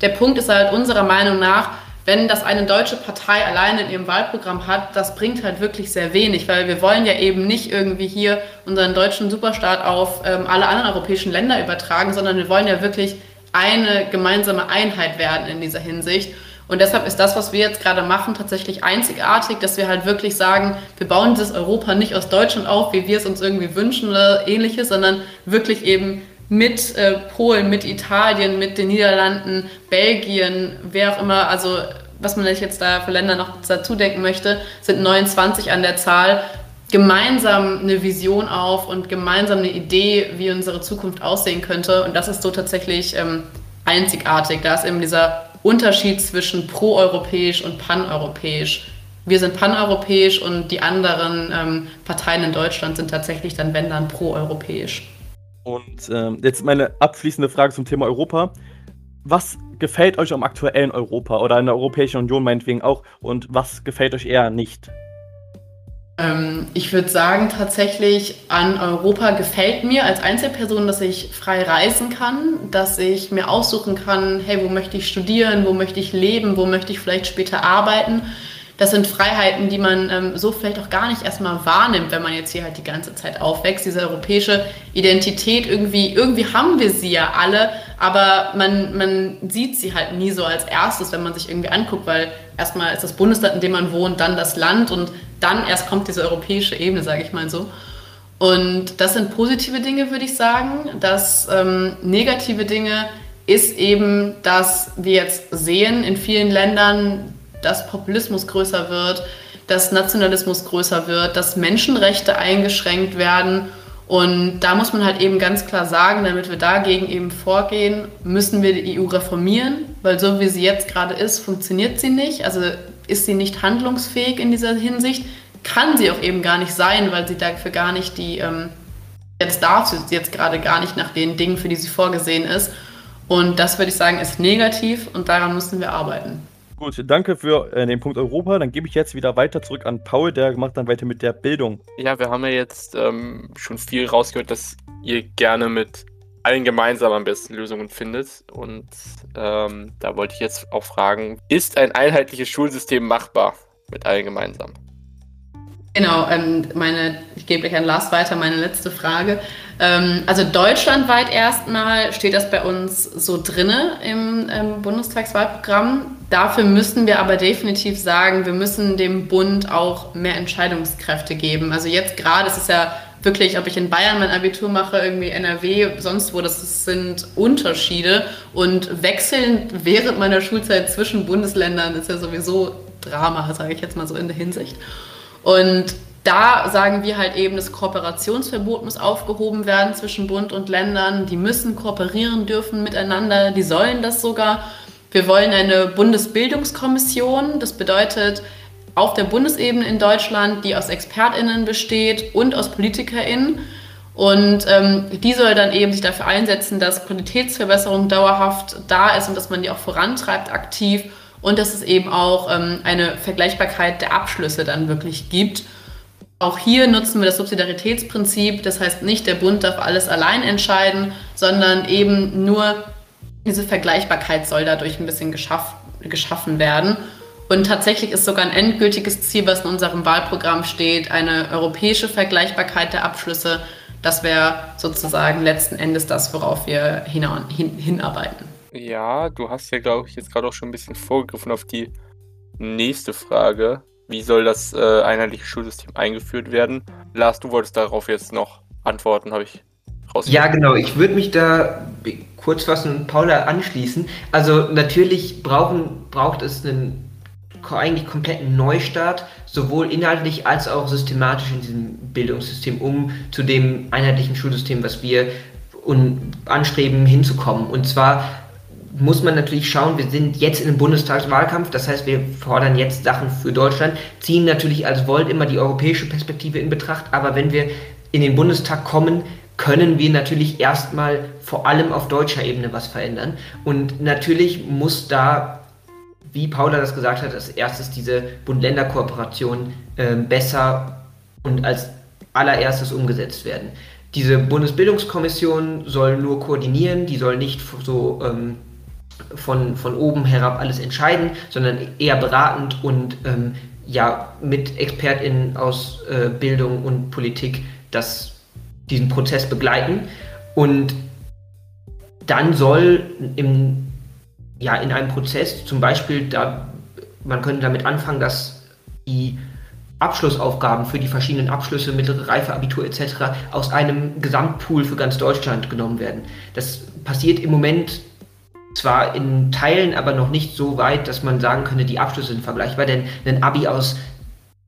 Der Punkt ist halt unserer Meinung nach, wenn das eine deutsche Partei alleine in ihrem Wahlprogramm hat, das bringt halt wirklich sehr wenig, weil wir wollen ja eben nicht irgendwie hier unseren deutschen Superstaat auf ähm, alle anderen europäischen Länder übertragen, sondern wir wollen ja wirklich eine gemeinsame Einheit werden in dieser Hinsicht. Und deshalb ist das, was wir jetzt gerade machen, tatsächlich einzigartig, dass wir halt wirklich sagen, wir bauen dieses Europa nicht aus Deutschland auf, wie wir es uns irgendwie wünschen oder ähnliches, sondern wirklich eben mit äh, Polen, mit Italien, mit den Niederlanden, Belgien, wer auch immer, also was man jetzt da für Länder noch dazu denken möchte, sind 29 an der Zahl, gemeinsam eine Vision auf und gemeinsam eine Idee, wie unsere Zukunft aussehen könnte. Und das ist so tatsächlich ähm, einzigartig. Da ist eben dieser Unterschied zwischen proeuropäisch und paneuropäisch. Wir sind paneuropäisch und die anderen ähm, Parteien in Deutschland sind tatsächlich dann, wenn dann, proeuropäisch. Und ähm, jetzt meine abschließende Frage zum Thema Europa. Was gefällt euch am aktuellen Europa oder in der Europäischen Union meinetwegen auch und was gefällt euch eher nicht? Ähm, ich würde sagen, tatsächlich an Europa gefällt mir als Einzelperson, dass ich frei reisen kann, dass ich mir aussuchen kann, hey, wo möchte ich studieren, wo möchte ich leben, wo möchte ich vielleicht später arbeiten. Das sind Freiheiten, die man ähm, so vielleicht auch gar nicht erstmal wahrnimmt, wenn man jetzt hier halt die ganze Zeit aufwächst. Diese europäische Identität, irgendwie, irgendwie haben wir sie ja alle, aber man, man sieht sie halt nie so als erstes, wenn man sich irgendwie anguckt, weil erstmal ist das Bundesland, in dem man wohnt, dann das Land und dann erst kommt diese europäische Ebene, sage ich mal so. Und das sind positive Dinge, würde ich sagen. Das ähm, negative Dinge ist eben, dass wir jetzt sehen in vielen Ländern, dass Populismus größer wird, dass Nationalismus größer wird, dass Menschenrechte eingeschränkt werden. Und da muss man halt eben ganz klar sagen, damit wir dagegen eben vorgehen, müssen wir die EU reformieren, weil so wie sie jetzt gerade ist, funktioniert sie nicht. Also ist sie nicht handlungsfähig in dieser Hinsicht, kann sie auch eben gar nicht sein, weil sie dafür gar nicht die, ähm, jetzt darf sie jetzt gerade gar nicht nach den Dingen, für die sie vorgesehen ist. Und das würde ich sagen, ist negativ und daran müssen wir arbeiten. Gut, danke für äh, den Punkt Europa. Dann gebe ich jetzt wieder weiter zurück an Paul, der macht dann weiter mit der Bildung. Ja, wir haben ja jetzt ähm, schon viel rausgehört, dass ihr gerne mit allen gemeinsam am besten Lösungen findet. Und ähm, da wollte ich jetzt auch fragen, ist ein einheitliches Schulsystem machbar mit allen gemeinsam? Genau, ähm, meine, ich gebe gleich an Lars weiter, meine letzte Frage. Ähm, also deutschlandweit erstmal steht das bei uns so drinne im ähm, Bundestagswahlprogramm. Dafür müssen wir aber definitiv sagen, wir müssen dem Bund auch mehr Entscheidungskräfte geben. Also jetzt gerade ist es ja wirklich, ob ich in Bayern mein Abitur mache, irgendwie NRW, sonst wo, das sind Unterschiede. Und wechseln während meiner Schulzeit zwischen Bundesländern ist ja sowieso Drama, sage ich jetzt mal so in der Hinsicht. Und da sagen wir halt eben, das Kooperationsverbot muss aufgehoben werden zwischen Bund und Ländern. Die müssen kooperieren dürfen miteinander, die sollen das sogar. Wir wollen eine Bundesbildungskommission. Das bedeutet, auf der Bundesebene in Deutschland, die aus ExpertInnen besteht und aus PolitikerInnen. Und ähm, die soll dann eben sich dafür einsetzen, dass Qualitätsverbesserung dauerhaft da ist und dass man die auch vorantreibt aktiv und dass es eben auch ähm, eine Vergleichbarkeit der Abschlüsse dann wirklich gibt. Auch hier nutzen wir das Subsidiaritätsprinzip. Das heißt nicht, der Bund darf alles allein entscheiden, sondern eben nur diese Vergleichbarkeit soll dadurch ein bisschen geschaff, geschaffen werden. Und tatsächlich ist sogar ein endgültiges Ziel, was in unserem Wahlprogramm steht, eine europäische Vergleichbarkeit der Abschlüsse. Das wäre sozusagen letzten Endes das, worauf wir hin, hin, hinarbeiten. Ja, du hast ja, glaube ich, jetzt gerade auch schon ein bisschen vorgegriffen auf die nächste Frage. Wie soll das äh, einheitliche Schulsystem eingeführt werden? Lars, du wolltest darauf jetzt noch antworten, habe ich. Ja, genau. Ich würde mich da kurz fassen und Paula anschließen. Also natürlich brauchen, braucht es einen eigentlich kompletten Neustart, sowohl inhaltlich als auch systematisch in diesem Bildungssystem, um zu dem einheitlichen Schulsystem, was wir anstreben, hinzukommen. Und zwar muss man natürlich schauen, wir sind jetzt in einem Bundestagswahlkampf, das heißt, wir fordern jetzt Sachen für Deutschland, ziehen natürlich als Volt immer die europäische Perspektive in Betracht, aber wenn wir in den Bundestag kommen, können wir natürlich erstmal vor allem auf deutscher Ebene was verändern. Und natürlich muss da, wie Paula das gesagt hat, als erstes diese Bund-Länder-Kooperation äh, besser und als allererstes umgesetzt werden. Diese Bundesbildungskommission soll nur koordinieren, die soll nicht so ähm, von, von oben herab alles entscheiden, sondern eher beratend und ähm, ja mit ExpertInnen aus äh, Bildung und Politik das, diesen Prozess begleiten. Und dann soll im, ja, in einem Prozess zum Beispiel, da, man könnte damit anfangen, dass die Abschlussaufgaben für die verschiedenen Abschlüsse, mittlere Reife, Abitur etc. aus einem Gesamtpool für ganz Deutschland genommen werden. Das passiert im Moment zwar in Teilen, aber noch nicht so weit, dass man sagen könnte, die Abschlüsse sind vergleichbar, denn ein Abi aus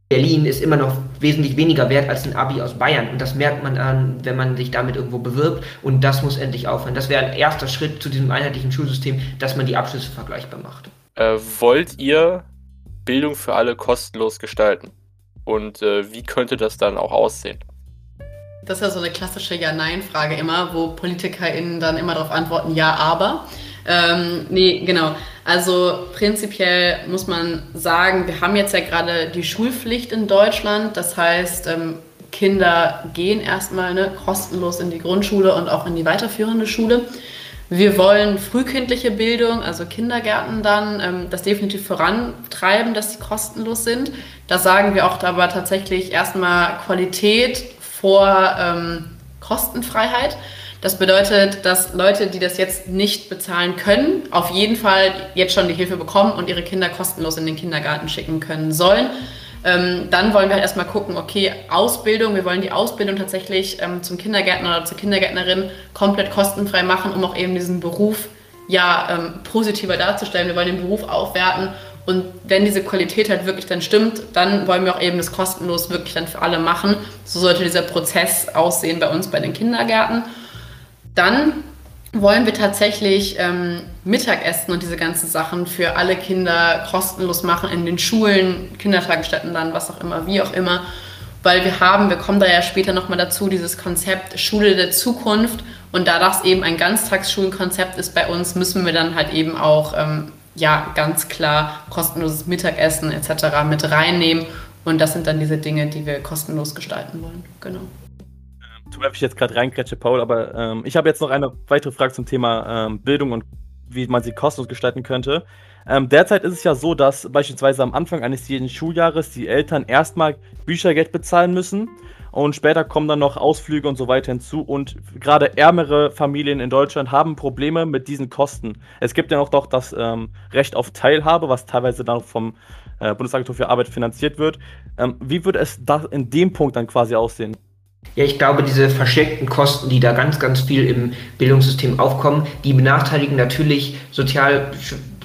Berlin ist immer noch wesentlich weniger wert als ein Abi aus Bayern. Und das merkt man an, wenn man sich damit irgendwo bewirbt. Und das muss endlich aufhören. Das wäre ein erster Schritt zu diesem einheitlichen Schulsystem, dass man die Abschlüsse vergleichbar macht. Äh, wollt ihr Bildung für alle kostenlos gestalten? Und äh, wie könnte das dann auch aussehen? Das ist ja so eine klassische Ja-Nein-Frage immer, wo PolitikerInnen dann immer darauf antworten, ja, aber. Ähm, nee, genau. Also prinzipiell muss man sagen, wir haben jetzt ja gerade die Schulpflicht in Deutschland. Das heißt, ähm, Kinder gehen erstmal ne, kostenlos in die Grundschule und auch in die weiterführende Schule. Wir wollen frühkindliche Bildung, also Kindergärten dann, ähm, das definitiv vorantreiben, dass sie kostenlos sind. Da sagen wir auch aber tatsächlich erstmal Qualität vor ähm, Kostenfreiheit. Das bedeutet, dass Leute, die das jetzt nicht bezahlen können, auf jeden Fall jetzt schon die Hilfe bekommen und ihre Kinder kostenlos in den Kindergarten schicken können sollen. Ähm, dann wollen wir halt erstmal gucken, okay, Ausbildung, wir wollen die Ausbildung tatsächlich ähm, zum Kindergärtner oder zur Kindergärtnerin komplett kostenfrei machen, um auch eben diesen Beruf ja ähm, positiver darzustellen. Wir wollen den Beruf aufwerten und wenn diese Qualität halt wirklich dann stimmt, dann wollen wir auch eben das kostenlos wirklich dann für alle machen. So sollte dieser Prozess aussehen bei uns bei den Kindergärten. Dann wollen wir tatsächlich ähm, Mittagessen und diese ganzen Sachen für alle Kinder kostenlos machen in den Schulen, Kindertagesstätten dann, was auch immer, wie auch immer. Weil wir haben, wir kommen da ja später nochmal dazu, dieses Konzept Schule der Zukunft. Und da das eben ein Ganztagsschulenkonzept ist bei uns, müssen wir dann halt eben auch ähm, ja, ganz klar kostenloses Mittagessen etc. mit reinnehmen. Und das sind dann diese Dinge, die wir kostenlos gestalten wollen. Genau. Tut mir, ich jetzt gerade reingrätsche, Paul, aber ähm, ich habe jetzt noch eine weitere Frage zum Thema ähm, Bildung und wie man sie kostenlos gestalten könnte. Ähm, derzeit ist es ja so, dass beispielsweise am Anfang eines jeden Schuljahres die Eltern erstmal Büchergeld bezahlen müssen und später kommen dann noch Ausflüge und so weiter hinzu. Und gerade ärmere Familien in Deutschland haben Probleme mit diesen Kosten. Es gibt ja noch doch das ähm, Recht auf Teilhabe, was teilweise dann vom äh, Bundesagentur für Arbeit finanziert wird. Ähm, wie würde es da in dem Punkt dann quasi aussehen? Ja, ich glaube, diese versteckten Kosten, die da ganz, ganz viel im Bildungssystem aufkommen, die benachteiligen natürlich sozial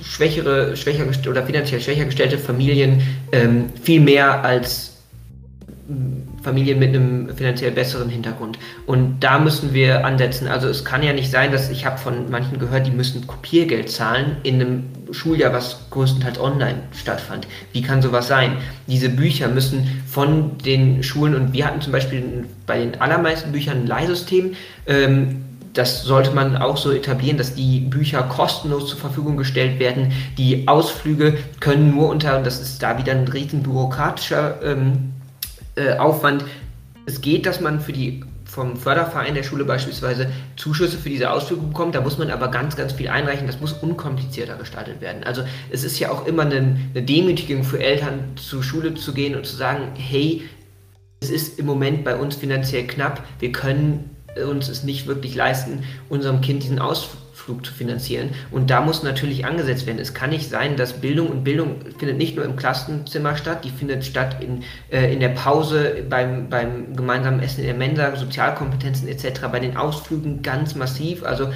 schwächere, schwächer oder finanziell schwächer gestellte Familien ähm, viel mehr als Familien mit einem finanziell besseren Hintergrund. Und da müssen wir ansetzen. Also es kann ja nicht sein, dass ich habe von manchen gehört, die müssen Kopiergeld zahlen in einem Schuljahr, was größtenteils online stattfand. Wie kann sowas sein? Diese Bücher müssen von den Schulen und wir hatten zum Beispiel bei den allermeisten Büchern ein Leihsystem. Ähm, das sollte man auch so etablieren, dass die Bücher kostenlos zur Verfügung gestellt werden. Die Ausflüge können nur unter, und das ist da wieder ein riesen bürokratischer ähm, äh, Aufwand. Es geht, dass man für die vom Förderverein der Schule beispielsweise Zuschüsse für diese Ausflüge bekommt. Da muss man aber ganz, ganz viel einreichen. Das muss unkomplizierter gestaltet werden. Also es ist ja auch immer eine, eine Demütigung für Eltern, zur Schule zu gehen und zu sagen, hey, es ist im Moment bei uns finanziell knapp. Wir können uns es nicht wirklich leisten, unserem Kind diesen Ausflug Flug zu finanzieren. Und da muss natürlich angesetzt werden. Es kann nicht sein, dass Bildung und Bildung findet nicht nur im Klassenzimmer statt, die findet statt in, äh, in der Pause, beim, beim gemeinsamen Essen in der Mensa, Sozialkompetenzen etc., bei den Ausflügen ganz massiv. Also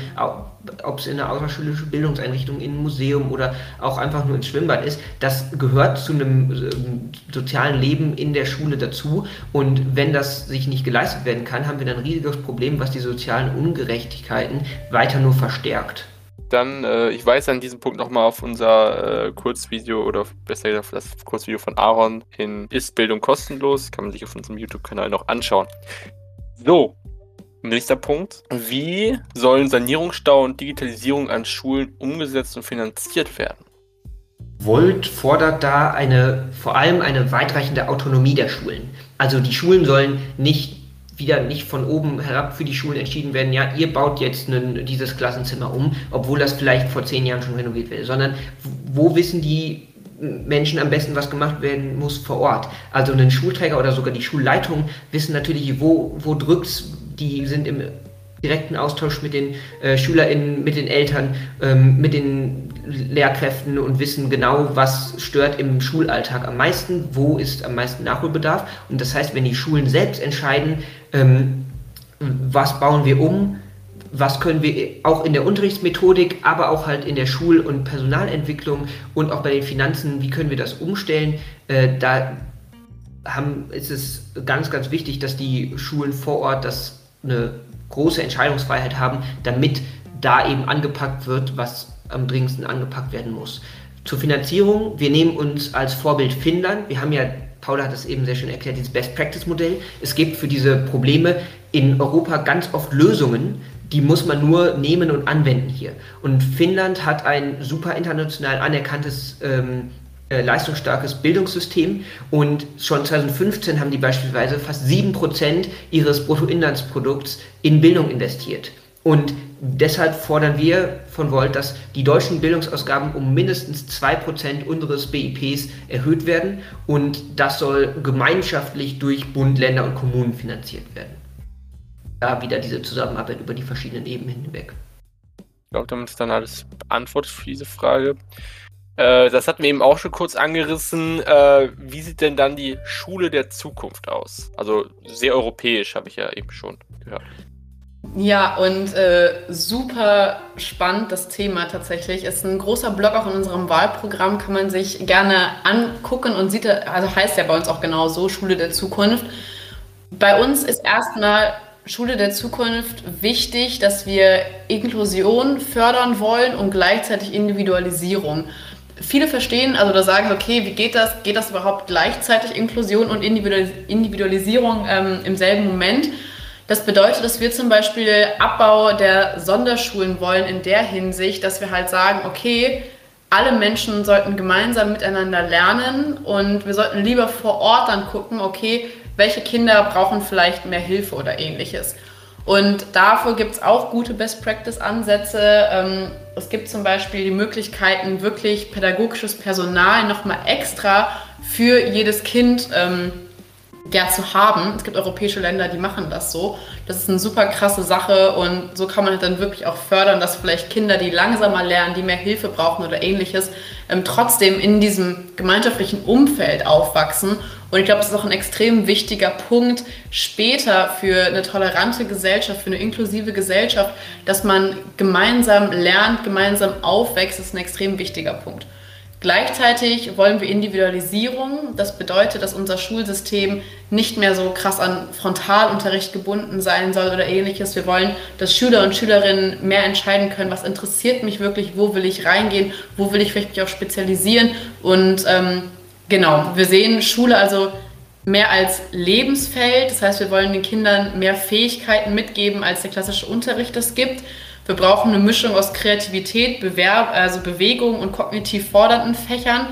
ob es in einer außerschulische Bildungseinrichtung, in einem Museum oder auch einfach nur ins Schwimmbad ist, das gehört zu einem äh, sozialen Leben in der Schule dazu. Und wenn das sich nicht geleistet werden kann, haben wir dann ein riesiges Problem, was die sozialen Ungerechtigkeiten weiter nur verstärkt. Dann, äh, ich weise an diesem Punkt nochmal auf unser äh, Kurzvideo oder besser gesagt das Kurzvideo von Aaron in Ist Bildung kostenlos? Kann man sich auf unserem YouTube-Kanal noch anschauen. So, Nächster Punkt. Wie sollen Sanierungsstau und Digitalisierung an Schulen umgesetzt und finanziert werden? Volt fordert da eine, vor allem eine weitreichende Autonomie der Schulen. Also die Schulen sollen nicht wieder nicht von oben herab für die Schulen entschieden werden, ja, ihr baut jetzt einen, dieses Klassenzimmer um, obwohl das vielleicht vor zehn Jahren schon renoviert wird, sondern wo wissen die Menschen am besten, was gemacht werden muss vor Ort. Also ein Schulträger oder sogar die Schulleitung wissen natürlich, wo, wo drückt die sind im direkten Austausch mit den äh, SchülerInnen, mit den Eltern, ähm, mit den Lehrkräften und wissen genau, was stört im Schulalltag am meisten, wo ist am meisten Nachholbedarf. Und das heißt, wenn die Schulen selbst entscheiden, ähm, was bauen wir um, was können wir auch in der Unterrichtsmethodik, aber auch halt in der Schul- und Personalentwicklung und auch bei den Finanzen, wie können wir das umstellen, äh, da haben, ist es ganz, ganz wichtig, dass die Schulen vor Ort das eine große Entscheidungsfreiheit haben, damit da eben angepackt wird, was am dringendsten angepackt werden muss. Zur Finanzierung, wir nehmen uns als Vorbild Finnland. Wir haben ja, Paula hat es eben sehr schön erklärt, dieses Best Practice Modell. Es gibt für diese Probleme in Europa ganz oft Lösungen, die muss man nur nehmen und anwenden hier. Und Finnland hat ein super international anerkanntes ähm, äh, leistungsstarkes Bildungssystem und schon 2015 haben die beispielsweise fast 7% ihres Bruttoinlandsprodukts in Bildung investiert. Und deshalb fordern wir von Volt, dass die deutschen Bildungsausgaben um mindestens 2% unseres BIPs erhöht werden und das soll gemeinschaftlich durch Bund, Länder und Kommunen finanziert werden. Da wieder diese Zusammenarbeit über die verschiedenen Ebenen hinweg. Ich glaube, damit ist dann alles beantwortet für diese Frage. Äh, das hatten wir eben auch schon kurz angerissen. Äh, wie sieht denn dann die Schule der Zukunft aus? Also sehr europäisch, habe ich ja eben schon gehört. Ja, und äh, super spannend das Thema tatsächlich. Ist ein großer Blog auch in unserem Wahlprogramm, kann man sich gerne angucken und sieht, also heißt ja bei uns auch genau so, Schule der Zukunft. Bei uns ist erstmal Schule der Zukunft wichtig, dass wir Inklusion fördern wollen und gleichzeitig Individualisierung viele verstehen, also da sagen, okay, wie geht das? Geht das überhaupt gleichzeitig Inklusion und Individualisierung ähm, im selben Moment? Das bedeutet, dass wir zum Beispiel Abbau der Sonderschulen wollen in der Hinsicht, dass wir halt sagen, okay, alle Menschen sollten gemeinsam miteinander lernen und wir sollten lieber vor Ort dann gucken, okay, welche Kinder brauchen vielleicht mehr Hilfe oder ähnliches. Und dafür gibt es auch gute Best-Practice-Ansätze. Ähm, es gibt zum Beispiel die Möglichkeiten, wirklich pädagogisches Personal nochmal extra für jedes Kind ähm, ja, zu haben. Es gibt europäische Länder, die machen das so. Das ist eine super krasse Sache und so kann man dann wirklich auch fördern, dass vielleicht Kinder, die langsamer lernen, die mehr Hilfe brauchen oder ähnliches, ähm, trotzdem in diesem gemeinschaftlichen Umfeld aufwachsen. Und ich glaube, das ist auch ein extrem wichtiger Punkt später für eine tolerante Gesellschaft, für eine inklusive Gesellschaft, dass man gemeinsam lernt, gemeinsam aufwächst, ist ein extrem wichtiger Punkt. Gleichzeitig wollen wir Individualisierung. Das bedeutet, dass unser Schulsystem nicht mehr so krass an Frontalunterricht gebunden sein soll oder ähnliches. Wir wollen, dass Schüler und Schülerinnen mehr entscheiden können, was interessiert mich wirklich, wo will ich reingehen, wo will ich vielleicht mich auch spezialisieren. Und ähm, genau, wir sehen Schule also mehr als Lebensfeld. Das heißt, wir wollen den Kindern mehr Fähigkeiten mitgeben, als der klassische Unterricht es gibt. Wir brauchen eine Mischung aus Kreativität, Bewerb, also Bewegung und kognitiv fordernden Fächern.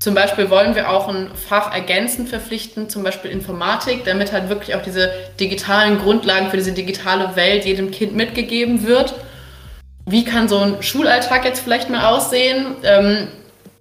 Zum Beispiel wollen wir auch ein Fach ergänzend verpflichten, zum Beispiel Informatik, damit halt wirklich auch diese digitalen Grundlagen für diese digitale Welt jedem Kind mitgegeben wird. Wie kann so ein Schulalltag jetzt vielleicht mal aussehen? Ähm,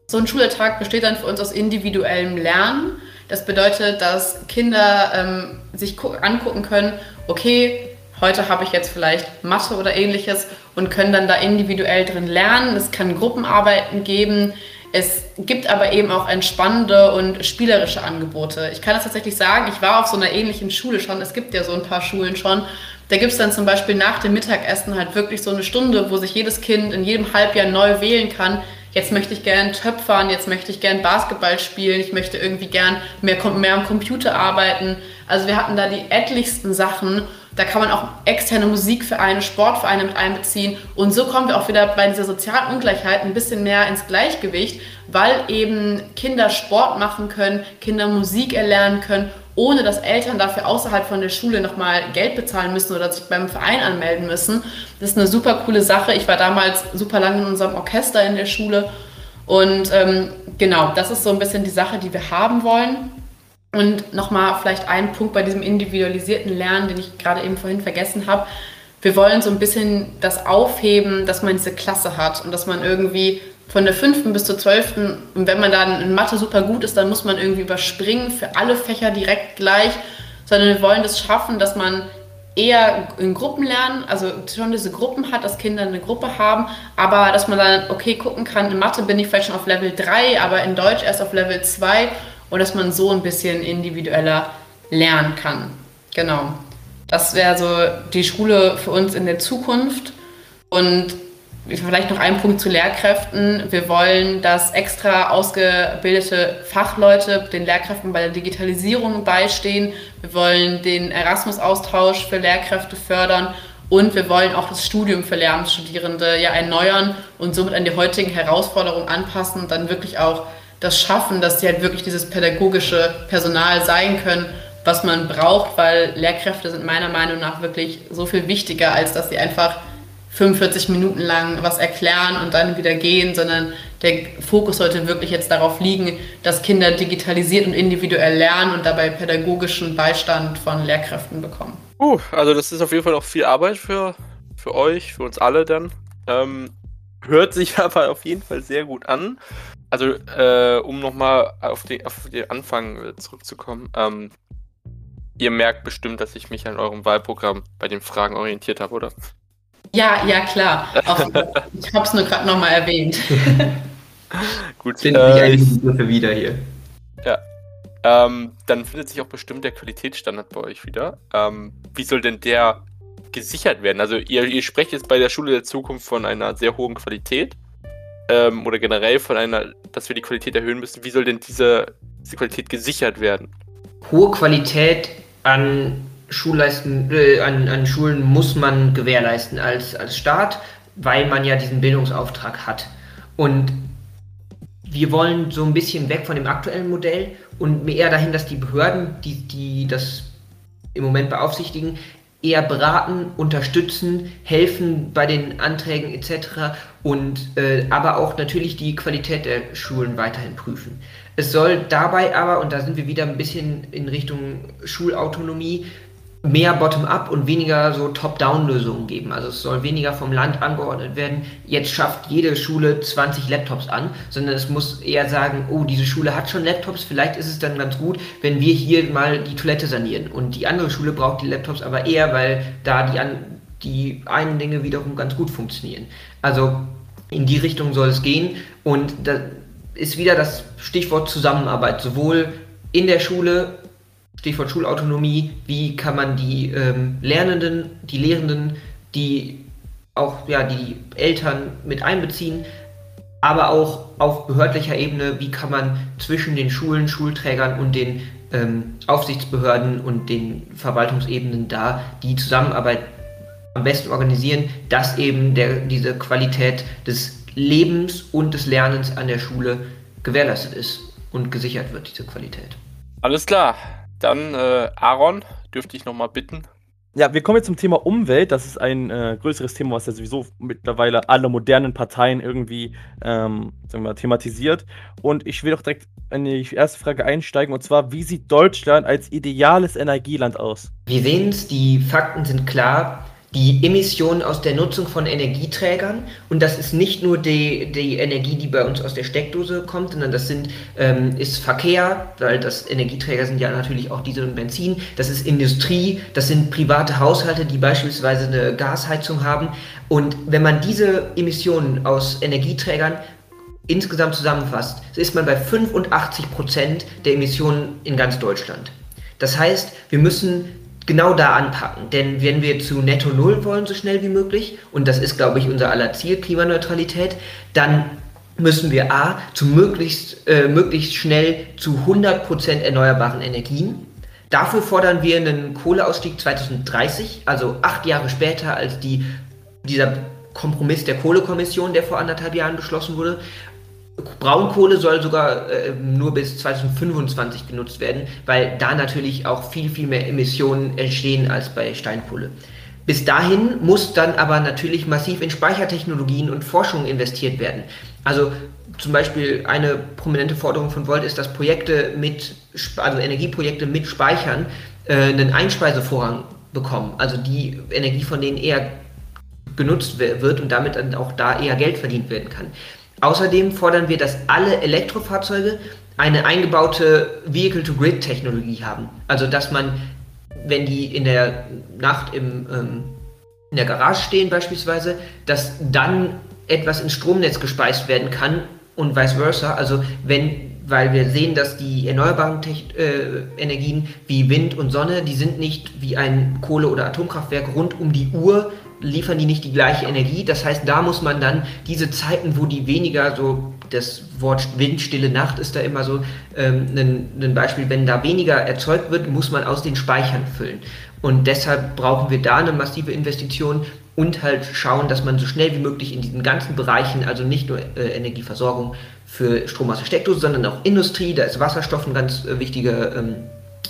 so ein Schulalltag besteht dann für uns aus individuellem Lernen. Das bedeutet, dass Kinder ähm, sich angucken können, okay, Heute habe ich jetzt vielleicht Mathe oder ähnliches und können dann da individuell drin lernen. Es kann Gruppenarbeiten geben. Es gibt aber eben auch entspannende und spielerische Angebote. Ich kann das tatsächlich sagen, ich war auf so einer ähnlichen Schule schon. Es gibt ja so ein paar Schulen schon. Da gibt es dann zum Beispiel nach dem Mittagessen halt wirklich so eine Stunde, wo sich jedes Kind in jedem Halbjahr neu wählen kann. Jetzt möchte ich gern töpfern, jetzt möchte ich gern Basketball spielen, ich möchte irgendwie gern mehr, mehr am Computer arbeiten. Also wir hatten da die etlichsten Sachen da kann man auch externe Musikvereine, Sportvereine mit einbeziehen. Und so kommen wir auch wieder bei dieser sozialen Ungleichheit ein bisschen mehr ins Gleichgewicht, weil eben Kinder Sport machen können, Kinder Musik erlernen können, ohne dass Eltern dafür außerhalb von der Schule nochmal Geld bezahlen müssen oder sich beim Verein anmelden müssen. Das ist eine super coole Sache. Ich war damals super lange in unserem Orchester in der Schule. Und ähm, genau, das ist so ein bisschen die Sache, die wir haben wollen. Und nochmal vielleicht ein Punkt bei diesem individualisierten Lernen, den ich gerade eben vorhin vergessen habe. Wir wollen so ein bisschen das aufheben, dass man diese Klasse hat und dass man irgendwie von der fünften bis zur zwölften, und wenn man dann in Mathe super gut ist, dann muss man irgendwie überspringen für alle Fächer direkt gleich, sondern wir wollen das schaffen, dass man eher in Gruppen lernen, also schon diese Gruppen hat, dass Kinder eine Gruppe haben, aber dass man dann, okay, gucken kann, in Mathe bin ich vielleicht schon auf Level 3, aber in Deutsch erst auf Level 2 und dass man so ein bisschen individueller lernen kann. Genau. Das wäre so die Schule für uns in der Zukunft. Und vielleicht noch ein Punkt zu Lehrkräften. Wir wollen, dass extra ausgebildete Fachleute den Lehrkräften bei der Digitalisierung beistehen. Wir wollen den Erasmus-Austausch für Lehrkräfte fördern und wir wollen auch das Studium für Lehramtsstudierende ja erneuern und somit an die heutigen Herausforderungen anpassen und dann wirklich auch das schaffen, dass sie halt wirklich dieses pädagogische Personal sein können, was man braucht, weil Lehrkräfte sind meiner Meinung nach wirklich so viel wichtiger, als dass sie einfach 45 Minuten lang was erklären und dann wieder gehen, sondern der Fokus sollte wirklich jetzt darauf liegen, dass Kinder digitalisiert und individuell lernen und dabei pädagogischen Beistand von Lehrkräften bekommen. Uh, also das ist auf jeden Fall auch viel Arbeit für, für euch, für uns alle dann. Ähm, hört sich [laughs] aber auf jeden Fall sehr gut an. Also, äh, um nochmal auf, die, auf den Anfang äh, zurückzukommen, ähm, ihr merkt bestimmt, dass ich mich an eurem Wahlprogramm bei den Fragen orientiert habe, oder? Ja, ja, klar. [laughs] Ich habe es nur gerade nochmal erwähnt. [laughs] Gut, finden äh, einige Begriffe wieder hier. Ja. Ähm, dann findet sich auch bestimmt der Qualitätsstandard bei euch wieder. Ähm, wie soll denn der gesichert werden? Also ihr, ihr sprecht jetzt bei der Schule der Zukunft von einer sehr hohen Qualität ähm, oder generell von einer, dass wir die Qualität erhöhen müssen. Wie soll denn diese, diese Qualität gesichert werden? Hohe Qualität an Schulleisten, äh, an, an Schulen muss man gewährleisten als, als Staat, weil man ja diesen Bildungsauftrag hat. Und wir wollen so ein bisschen weg von dem aktuellen Modell und mehr dahin, dass die Behörden, die, die das im Moment beaufsichtigen, eher beraten, unterstützen, helfen bei den Anträgen etc. und äh, aber auch natürlich die Qualität der Schulen weiterhin prüfen. Es soll dabei aber, und da sind wir wieder ein bisschen in Richtung Schulautonomie, mehr Bottom-up und weniger so Top-down-Lösungen geben. Also es soll weniger vom Land angeordnet werden. Jetzt schafft jede Schule 20 Laptops an, sondern es muss eher sagen, oh, diese Schule hat schon Laptops, vielleicht ist es dann ganz gut, wenn wir hier mal die Toilette sanieren. Und die andere Schule braucht die Laptops aber eher, weil da die, an, die einen Dinge wiederum ganz gut funktionieren. Also in die Richtung soll es gehen und da ist wieder das Stichwort Zusammenarbeit, sowohl in der Schule Stichwort Schulautonomie, wie kann man die ähm, Lernenden, die Lehrenden, die auch ja, die Eltern mit einbeziehen, aber auch auf behördlicher Ebene, wie kann man zwischen den Schulen, Schulträgern und den ähm, Aufsichtsbehörden und den Verwaltungsebenen da die Zusammenarbeit am besten organisieren, dass eben der, diese Qualität des Lebens und des Lernens an der Schule gewährleistet ist und gesichert wird, diese Qualität. Alles klar. Dann, äh, Aaron, dürfte ich nochmal bitten. Ja, wir kommen jetzt zum Thema Umwelt. Das ist ein äh, größeres Thema, was ja sowieso mittlerweile alle modernen Parteien irgendwie ähm, sagen wir, thematisiert. Und ich will doch direkt in die erste Frage einsteigen. Und zwar, wie sieht Deutschland als ideales Energieland aus? Wir sehen es, die Fakten sind klar die Emissionen aus der Nutzung von Energieträgern. Und das ist nicht nur die, die Energie, die bei uns aus der Steckdose kommt, sondern das sind, ähm, ist Verkehr, weil das Energieträger sind ja natürlich auch Diesel und Benzin. Das ist Industrie, das sind private Haushalte, die beispielsweise eine Gasheizung haben. Und wenn man diese Emissionen aus Energieträgern insgesamt zusammenfasst, ist man bei 85 Prozent der Emissionen in ganz Deutschland. Das heißt, wir müssen genau da anpacken. Denn wenn wir zu Netto Null wollen, so schnell wie möglich, und das ist, glaube ich, unser aller Ziel, Klimaneutralität, dann müssen wir A, zu möglichst, äh, möglichst schnell zu 100% erneuerbaren Energien. Dafür fordern wir einen Kohleausstieg 2030, also acht Jahre später als die, dieser Kompromiss der Kohlekommission, der vor anderthalb Jahren beschlossen wurde. Braunkohle soll sogar äh, nur bis 2025 genutzt werden, weil da natürlich auch viel, viel mehr Emissionen entstehen als bei Steinkohle. Bis dahin muss dann aber natürlich massiv in Speichertechnologien und Forschung investiert werden. Also zum Beispiel eine prominente Forderung von Volt ist, dass Projekte mit, also Energieprojekte mit Speichern äh, einen Einspeisevorrang bekommen. Also die Energie von denen eher genutzt wird und damit dann auch da eher Geld verdient werden kann. Außerdem fordern wir, dass alle Elektrofahrzeuge eine eingebaute Vehicle-to-Grid-Technologie haben. Also dass man, wenn die in der Nacht im, ähm, in der Garage stehen beispielsweise, dass dann etwas ins Stromnetz gespeist werden kann und vice versa. Also wenn, weil wir sehen, dass die erneuerbaren Tech äh, Energien wie Wind und Sonne, die sind nicht wie ein Kohle- oder Atomkraftwerk rund um die Uhr liefern die nicht die gleiche Energie. Das heißt, da muss man dann diese Zeiten, wo die weniger so, das Wort windstille Nacht ist da immer so ähm, ein, ein Beispiel, wenn da weniger erzeugt wird, muss man aus den Speichern füllen. Und deshalb brauchen wir da eine massive Investition und halt schauen, dass man so schnell wie möglich in diesen ganzen Bereichen, also nicht nur äh, Energieversorgung für Strom aus der Steckdose, sondern auch Industrie, da ist Wasserstoff ein ganz äh, wichtiger, ähm,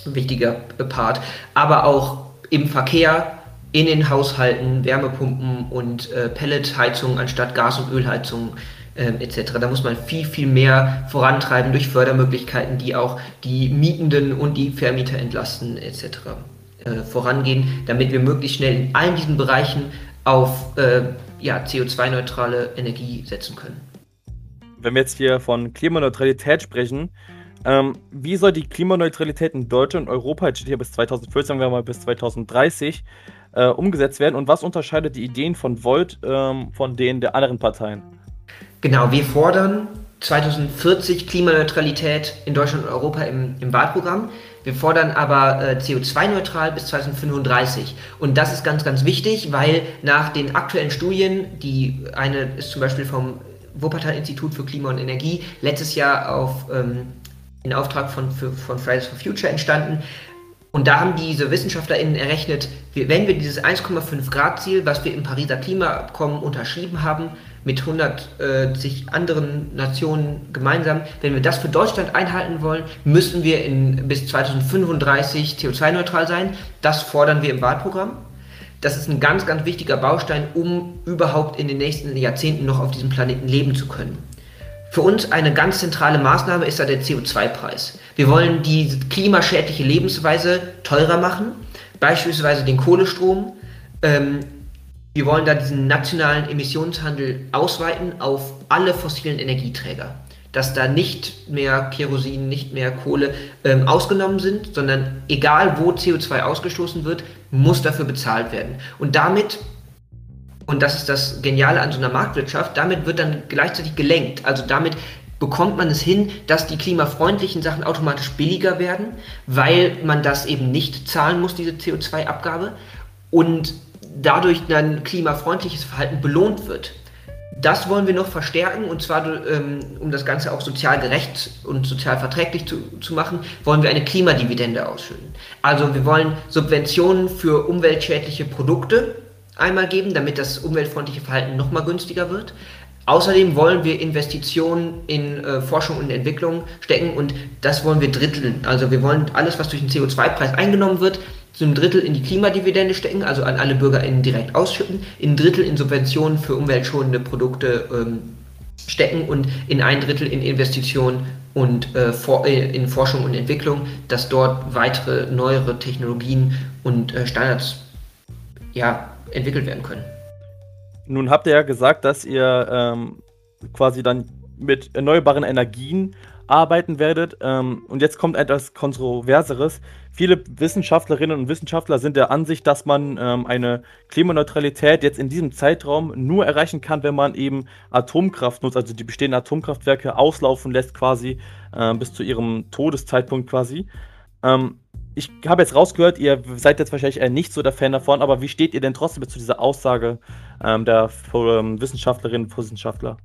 wichtiger Part, aber auch im Verkehr, in den Haushalten Wärmepumpen und äh, Pelletheizungen anstatt Gas- und Ölheizungen äh, etc. Da muss man viel, viel mehr vorantreiben durch Fördermöglichkeiten, die auch die Mietenden und die Vermieter entlasten etc. Äh, vorangehen, damit wir möglichst schnell in allen diesen Bereichen auf äh, ja, CO2-neutrale Energie setzen können. Wenn wir jetzt hier von Klimaneutralität sprechen, ähm, wie soll die Klimaneutralität in Deutschland und Europa, jetzt steht hier bis 2040, sagen wir mal bis 2030, äh, umgesetzt werden und was unterscheidet die Ideen von Volt ähm, von denen der anderen Parteien? Genau, wir fordern 2040 Klimaneutralität in Deutschland und Europa im, im Wahlprogramm. Wir fordern aber äh, CO2-neutral bis 2035. Und das ist ganz, ganz wichtig, weil nach den aktuellen Studien, die eine ist zum Beispiel vom Wuppertal-Institut für Klima und Energie letztes Jahr auf, ähm, in Auftrag von, für, von Fridays for Future entstanden, und da haben diese WissenschaftlerInnen errechnet, wenn wir dieses 1,5 Grad Ziel, was wir im Pariser Klimaabkommen unterschrieben haben, mit 160 anderen Nationen gemeinsam, wenn wir das für Deutschland einhalten wollen, müssen wir in, bis 2035 CO2-neutral sein. Das fordern wir im Wahlprogramm. Das ist ein ganz, ganz wichtiger Baustein, um überhaupt in den nächsten Jahrzehnten noch auf diesem Planeten leben zu können. Für uns eine ganz zentrale Maßnahme ist da der CO2-Preis. Wir wollen die klimaschädliche Lebensweise teurer machen, beispielsweise den Kohlestrom. Ähm, wir wollen da diesen nationalen Emissionshandel ausweiten auf alle fossilen Energieträger. Dass da nicht mehr Kerosin, nicht mehr Kohle ähm, ausgenommen sind, sondern egal wo CO2 ausgestoßen wird, muss dafür bezahlt werden. Und damit und das ist das Geniale an so einer Marktwirtschaft, damit wird dann gleichzeitig gelenkt. Also damit bekommt man es hin, dass die klimafreundlichen Sachen automatisch billiger werden, weil man das eben nicht zahlen muss, diese CO2-Abgabe, und dadurch dann klimafreundliches Verhalten belohnt wird. Das wollen wir noch verstärken und zwar, ähm, um das Ganze auch sozial gerecht und sozial verträglich zu, zu machen, wollen wir eine Klimadividende ausschütten. Also wir wollen Subventionen für umweltschädliche Produkte einmal geben, damit das umweltfreundliche Verhalten nochmal günstiger wird. Außerdem wollen wir Investitionen in äh, Forschung und Entwicklung stecken und das wollen wir dritteln. Also wir wollen alles, was durch den CO2-Preis eingenommen wird, zu einem Drittel in die Klimadividende stecken, also an alle BürgerInnen direkt ausschütten, in ein Drittel in Subventionen für umweltschonende Produkte ähm, stecken und in ein Drittel in Investitionen und äh, for, äh, in Forschung und Entwicklung, dass dort weitere neuere Technologien und äh, Standards ja, entwickelt werden können. Nun habt ihr ja gesagt, dass ihr ähm, quasi dann mit erneuerbaren Energien arbeiten werdet. Ähm, und jetzt kommt etwas Kontroverseres. Viele Wissenschaftlerinnen und Wissenschaftler sind der Ansicht, dass man ähm, eine Klimaneutralität jetzt in diesem Zeitraum nur erreichen kann, wenn man eben Atomkraft nutzt, also die bestehenden Atomkraftwerke auslaufen lässt quasi äh, bis zu ihrem Todeszeitpunkt quasi. Ähm, ich habe jetzt rausgehört, ihr seid jetzt wahrscheinlich eher nicht so der Fan davon, aber wie steht ihr denn trotzdem zu dieser Aussage ähm, der ähm, Wissenschaftlerinnen und Wissenschaftler?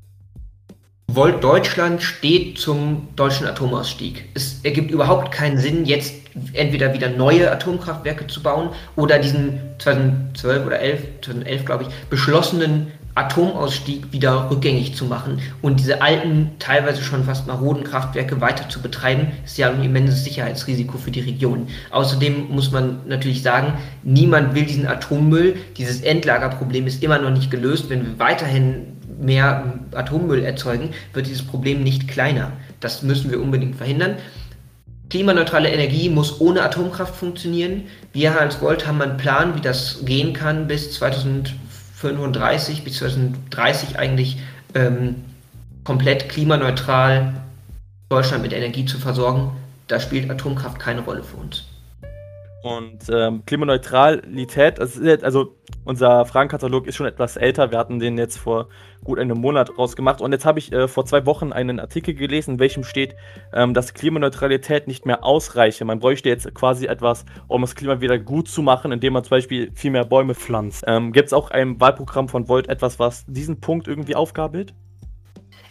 Volt Deutschland steht zum deutschen Atomausstieg. Es ergibt überhaupt keinen Sinn, jetzt entweder wieder neue Atomkraftwerke zu bauen oder diesen 2012 oder 11, 2011 glaube ich, beschlossenen Atomausstieg wieder rückgängig zu machen und diese alten, teilweise schon fast maroden Kraftwerke weiter zu betreiben, ist ja ein immenses Sicherheitsrisiko für die Region. Außerdem muss man natürlich sagen, niemand will diesen Atommüll. Dieses Endlagerproblem ist immer noch nicht gelöst. Wenn wir weiterhin mehr Atommüll erzeugen, wird dieses Problem nicht kleiner. Das müssen wir unbedingt verhindern. Klimaneutrale Energie muss ohne Atomkraft funktionieren. Wir als Gold haben einen Plan, wie das gehen kann bis 2050 35 bis 2030 eigentlich ähm, komplett klimaneutral Deutschland mit Energie zu versorgen, da spielt Atomkraft keine Rolle für uns. Und ähm, Klimaneutralität, also unser Fragenkatalog ist schon etwas älter. Wir hatten den jetzt vor gut einem Monat rausgemacht. Und jetzt habe ich äh, vor zwei Wochen einen Artikel gelesen, in welchem steht, ähm, dass Klimaneutralität nicht mehr ausreiche. Man bräuchte jetzt quasi etwas, um das Klima wieder gut zu machen, indem man zum Beispiel viel mehr Bäume pflanzt. Ähm, Gibt es auch ein Wahlprogramm von Volt etwas, was diesen Punkt irgendwie aufgabelt?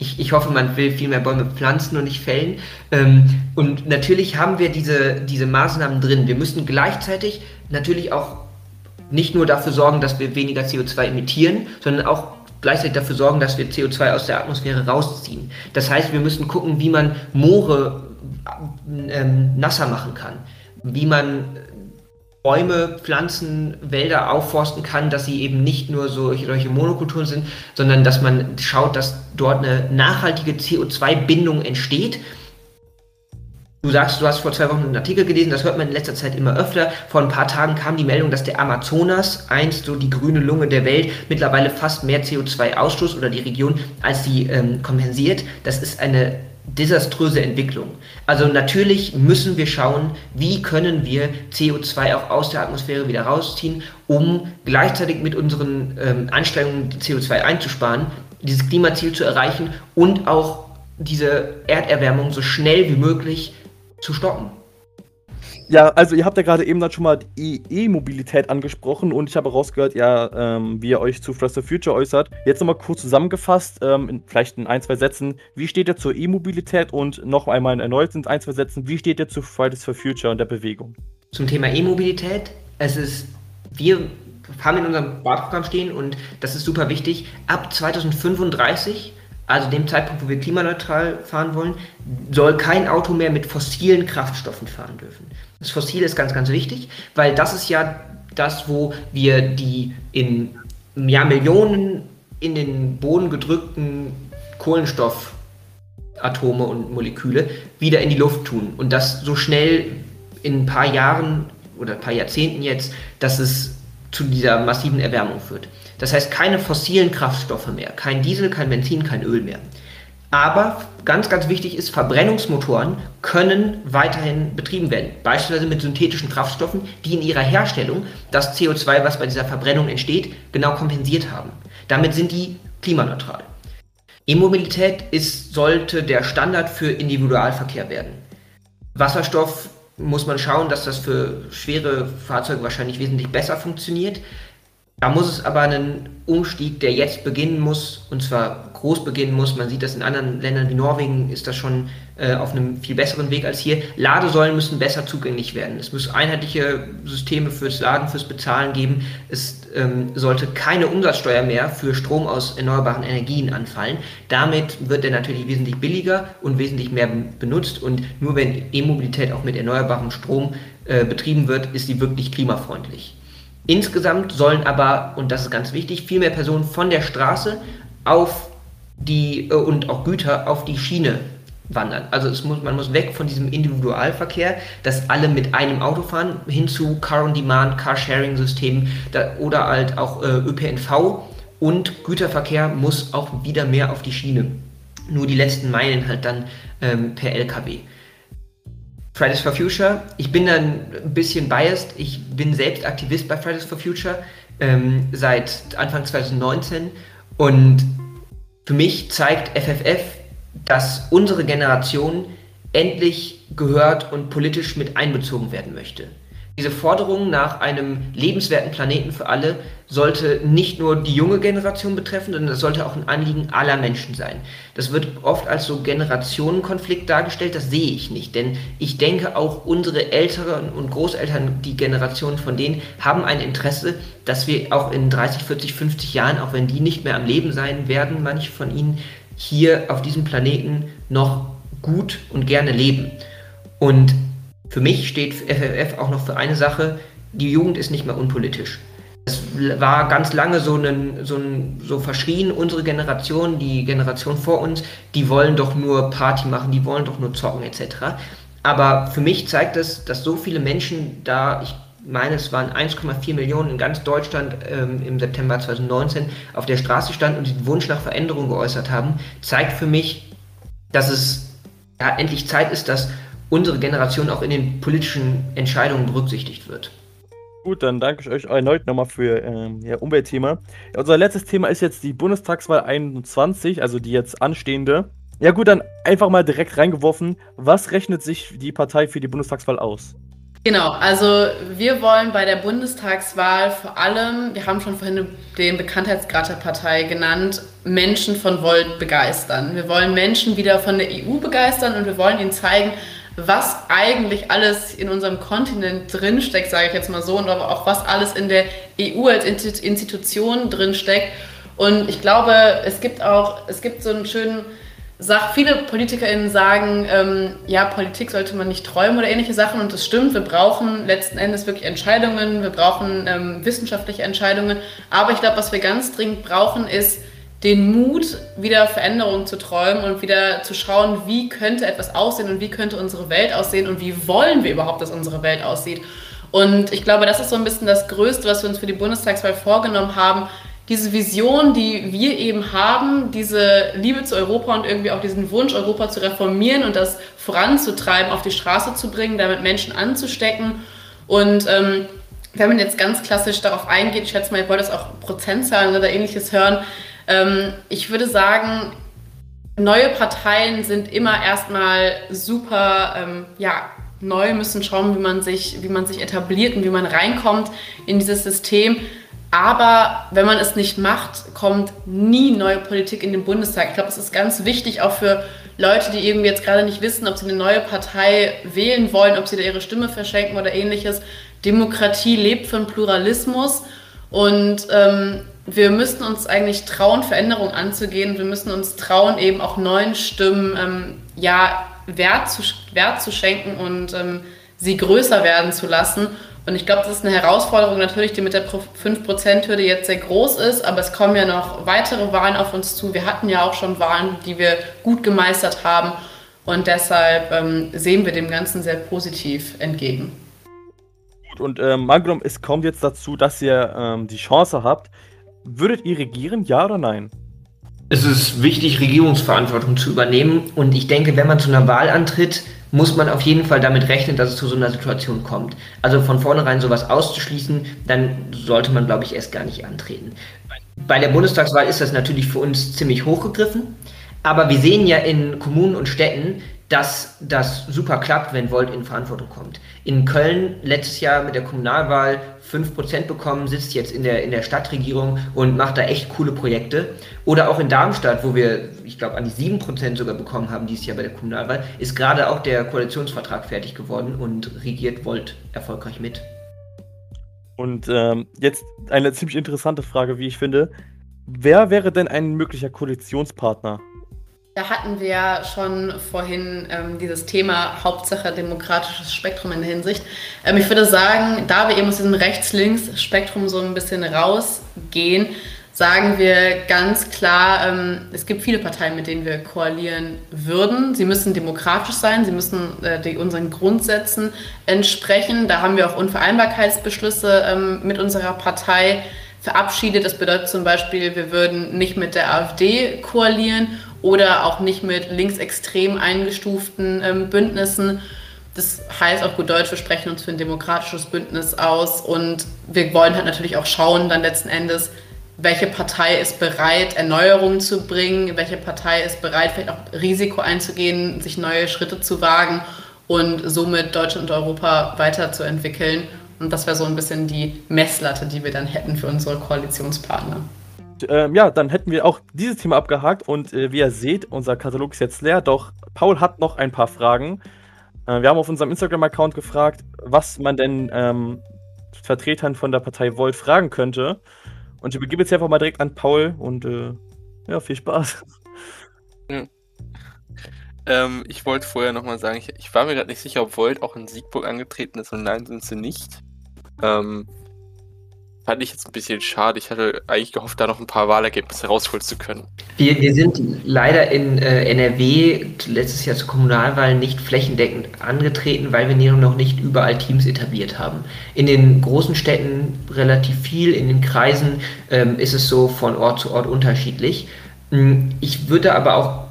Ich, ich, hoffe, man will viel mehr Bäume pflanzen und nicht fällen. Ähm, und natürlich haben wir diese, diese Maßnahmen drin. Wir müssen gleichzeitig natürlich auch nicht nur dafür sorgen, dass wir weniger CO2 emittieren, sondern auch gleichzeitig dafür sorgen, dass wir CO2 aus der Atmosphäre rausziehen. Das heißt, wir müssen gucken, wie man Moore ähm, nasser machen kann, wie man Bäume, Pflanzen, Wälder aufforsten kann, dass sie eben nicht nur solche, solche Monokulturen sind, sondern dass man schaut, dass dort eine nachhaltige CO2-Bindung entsteht. Du sagst, du hast vor zwei Wochen einen Artikel gelesen, das hört man in letzter Zeit immer öfter. Vor ein paar Tagen kam die Meldung, dass der Amazonas, einst so die grüne Lunge der Welt, mittlerweile fast mehr CO2 ausstoßt oder die Region, als sie ähm, kompensiert. Das ist eine desaströse Entwicklung. Also natürlich müssen wir schauen, wie können wir CO2 auch aus der Atmosphäre wieder rausziehen, um gleichzeitig mit unseren ähm, Anstrengungen CO2 einzusparen, dieses Klimaziel zu erreichen und auch diese Erderwärmung so schnell wie möglich zu stoppen. Ja, also ihr habt ja gerade eben dann schon mal E-Mobilität angesprochen und ich habe rausgehört, ja, ähm, wie ihr euch zu Fridays for Future äußert. Jetzt nochmal kurz zusammengefasst, ähm, in, vielleicht in ein, zwei Sätzen, wie steht ihr zur E-Mobilität? Und noch einmal erneut in ein, zwei Sätzen, wie steht ihr zu Fridays for Future und der Bewegung? Zum Thema E-Mobilität, es ist, wir haben in unserem Wahlprogramm stehen und das ist super wichtig, ab 2035 also dem Zeitpunkt, wo wir klimaneutral fahren wollen, soll kein Auto mehr mit fossilen Kraftstoffen fahren dürfen. Das Fossil ist ganz, ganz wichtig, weil das ist ja das, wo wir die in ja, Millionen in den Boden gedrückten Kohlenstoff Atome und Moleküle wieder in die Luft tun. Und das so schnell in ein paar Jahren oder ein paar Jahrzehnten jetzt, dass es zu dieser massiven Erwärmung führt. Das heißt, keine fossilen Kraftstoffe mehr, kein Diesel, kein Benzin, kein Öl mehr. Aber ganz, ganz wichtig ist, Verbrennungsmotoren können weiterhin betrieben werden. Beispielsweise mit synthetischen Kraftstoffen, die in ihrer Herstellung das CO2, was bei dieser Verbrennung entsteht, genau kompensiert haben. Damit sind die klimaneutral. E-Mobilität sollte der Standard für Individualverkehr werden. Wasserstoff muss man schauen, dass das für schwere Fahrzeuge wahrscheinlich wesentlich besser funktioniert. Da muss es aber einen Umstieg, der jetzt beginnen muss, und zwar groß beginnen muss. Man sieht das in anderen Ländern wie Norwegen, ist das schon äh, auf einem viel besseren Weg als hier. Ladesäulen müssen besser zugänglich werden. Es muss einheitliche Systeme fürs Laden, fürs Bezahlen geben. Es ähm, sollte keine Umsatzsteuer mehr für Strom aus erneuerbaren Energien anfallen. Damit wird er natürlich wesentlich billiger und wesentlich mehr benutzt. Und nur wenn E-Mobilität auch mit erneuerbarem Strom äh, betrieben wird, ist sie wirklich klimafreundlich. Insgesamt sollen aber, und das ist ganz wichtig, viel mehr Personen von der Straße auf die äh, und auch Güter auf die Schiene wandern. Also muss, man muss weg von diesem Individualverkehr, dass alle mit einem Auto fahren, hin zu Car-on-Demand, Car-Sharing-Systemen oder halt auch äh, ÖPNV und Güterverkehr muss auch wieder mehr auf die Schiene. Nur die letzten Meilen halt dann ähm, per LKW. Fridays for Future. Ich bin dann ein bisschen biased. Ich bin selbst Aktivist bei Fridays for Future ähm, seit Anfang 2019 und für mich zeigt FFF, dass unsere Generation endlich gehört und politisch mit einbezogen werden möchte. Diese Forderung nach einem lebenswerten Planeten für alle sollte nicht nur die junge Generation betreffen, sondern es sollte auch ein Anliegen aller Menschen sein. Das wird oft als so Generationenkonflikt dargestellt, das sehe ich nicht, denn ich denke auch unsere Älteren und Großeltern, die Generation von denen, haben ein Interesse, dass wir auch in 30, 40, 50 Jahren, auch wenn die nicht mehr am Leben sein werden, manche von ihnen, hier auf diesem Planeten noch gut und gerne leben. Und für mich steht FFF auch noch für eine Sache, die Jugend ist nicht mehr unpolitisch. Es war ganz lange so, ein, so, ein, so verschrien, unsere Generation, die Generation vor uns, die wollen doch nur Party machen, die wollen doch nur zocken etc. Aber für mich zeigt es, dass so viele Menschen da, ich meine, es waren 1,4 Millionen in ganz Deutschland ähm, im September 2019 auf der Straße standen und den Wunsch nach Veränderung geäußert haben, zeigt für mich, dass es ja, endlich Zeit ist, dass unsere Generation auch in den politischen Entscheidungen berücksichtigt wird. Gut, dann danke ich euch erneut nochmal für ähm, ja, Umweltthema. Ja, unser letztes Thema ist jetzt die Bundestagswahl 21, also die jetzt anstehende. Ja gut, dann einfach mal direkt reingeworfen. Was rechnet sich die Partei für die Bundestagswahl aus? Genau, also wir wollen bei der Bundestagswahl vor allem, wir haben schon vorhin den Bekanntheitsgrad der Partei genannt, Menschen von Volt begeistern. Wir wollen Menschen wieder von der EU begeistern und wir wollen ihnen zeigen, was eigentlich alles in unserem Kontinent drinsteckt, sage ich jetzt mal so, und aber auch was alles in der EU als Institution drinsteckt. Und ich glaube, es gibt auch, es gibt so einen schönen Sach, viele PolitikerInnen sagen, ähm, ja, Politik sollte man nicht träumen oder ähnliche Sachen und das stimmt, wir brauchen letzten Endes wirklich Entscheidungen, wir brauchen ähm, wissenschaftliche Entscheidungen, aber ich glaube, was wir ganz dringend brauchen, ist den Mut, wieder Veränderungen zu träumen und wieder zu schauen, wie könnte etwas aussehen und wie könnte unsere Welt aussehen und wie wollen wir überhaupt, dass unsere Welt aussieht. Und ich glaube, das ist so ein bisschen das Größte, was wir uns für die Bundestagswahl vorgenommen haben. Diese Vision, die wir eben haben, diese Liebe zu Europa und irgendwie auch diesen Wunsch, Europa zu reformieren und das voranzutreiben, auf die Straße zu bringen, damit Menschen anzustecken. Und ähm, wenn man jetzt ganz klassisch darauf eingeht, ich schätze mal, ihr wollt das auch Prozentzahlen oder ähnliches hören, ähm, ich würde sagen, neue Parteien sind immer erstmal super, ähm, ja, neu, müssen schauen, wie man, sich, wie man sich etabliert und wie man reinkommt in dieses System. Aber wenn man es nicht macht, kommt nie neue Politik in den Bundestag. Ich glaube, es ist ganz wichtig auch für Leute, die irgendwie jetzt gerade nicht wissen, ob sie eine neue Partei wählen wollen, ob sie da ihre Stimme verschenken oder ähnliches. Demokratie lebt von Pluralismus und ähm, wir müssen uns eigentlich trauen, Veränderungen anzugehen. Wir müssen uns trauen, eben auch neuen Stimmen ähm, ja, Wert, zu, Wert zu schenken und ähm, sie größer werden zu lassen. Und ich glaube, das ist eine Herausforderung natürlich, die mit der 5%-Hürde jetzt sehr groß ist, aber es kommen ja noch weitere Wahlen auf uns zu. Wir hatten ja auch schon Wahlen, die wir gut gemeistert haben und deshalb ähm, sehen wir dem Ganzen sehr positiv entgegen. Gut, und ähm, angenommen, es kommt jetzt dazu, dass ihr ähm, die Chance habt, würdet ihr regieren, ja oder nein? Es ist wichtig, Regierungsverantwortung zu übernehmen und ich denke, wenn man zu einer Wahl antritt, muss man auf jeden Fall damit rechnen, dass es zu so einer Situation kommt. Also von vornherein sowas auszuschließen, dann sollte man, glaube ich, erst gar nicht antreten. Bei der Bundestagswahl ist das natürlich für uns ziemlich hochgegriffen, aber wir sehen ja in Kommunen und Städten, dass das super klappt, wenn Volt in Verantwortung kommt. In Köln letztes Jahr mit der Kommunalwahl 5% bekommen, sitzt jetzt in der, in der Stadtregierung und macht da echt coole Projekte. Oder auch in Darmstadt, wo wir, ich glaube, an die 7% sogar bekommen haben dieses Jahr bei der Kommunalwahl, ist gerade auch der Koalitionsvertrag fertig geworden und regiert Volt erfolgreich mit. Und ähm, jetzt eine ziemlich interessante Frage, wie ich finde. Wer wäre denn ein möglicher Koalitionspartner? Da hatten wir ja schon vorhin ähm, dieses Thema Hauptsache demokratisches Spektrum in der Hinsicht. Ähm, ich würde sagen, da wir eben aus diesem Rechts-Links-Spektrum so ein bisschen rausgehen, sagen wir ganz klar, ähm, es gibt viele Parteien, mit denen wir koalieren würden. Sie müssen demokratisch sein, sie müssen äh, die, unseren Grundsätzen entsprechen. Da haben wir auch Unvereinbarkeitsbeschlüsse ähm, mit unserer Partei verabschiedet. Das bedeutet zum Beispiel, wir würden nicht mit der AfD koalieren oder auch nicht mit linksextrem eingestuften ähm, Bündnissen. Das heißt auf gut Deutsch, wir sprechen uns für ein demokratisches Bündnis aus und wir wollen halt natürlich auch schauen, dann letzten Endes, welche Partei ist bereit, Erneuerungen zu bringen, welche Partei ist bereit, vielleicht auch Risiko einzugehen, sich neue Schritte zu wagen und somit Deutschland und Europa weiterzuentwickeln. Und das wäre so ein bisschen die Messlatte, die wir dann hätten für unsere Koalitionspartner ähm, ja, dann hätten wir auch dieses Thema abgehakt und äh, wie ihr seht, unser Katalog ist jetzt leer, doch Paul hat noch ein paar Fragen. Äh, wir haben auf unserem Instagram-Account gefragt, was man denn ähm, Vertretern von der Partei Volt fragen könnte. Und ich begebe jetzt einfach mal direkt an Paul und äh, ja, viel Spaß. Ja. Ähm, ich wollte vorher nochmal sagen, ich, ich, war mir gerade nicht sicher, ob Volt auch in Siegburg angetreten ist und nein, sind sie nicht. Ähm, Fand ich jetzt ein bisschen schade. Ich hatte eigentlich gehofft, da noch ein paar Wahlergebnisse rausholen zu können. Wir, wir sind leider in äh, NRW letztes Jahr zur Kommunalwahl nicht flächendeckend angetreten, weil wir noch nicht überall Teams etabliert haben. In den großen Städten relativ viel, in den Kreisen ähm, ist es so von Ort zu Ort unterschiedlich. Hm, ich würde aber auch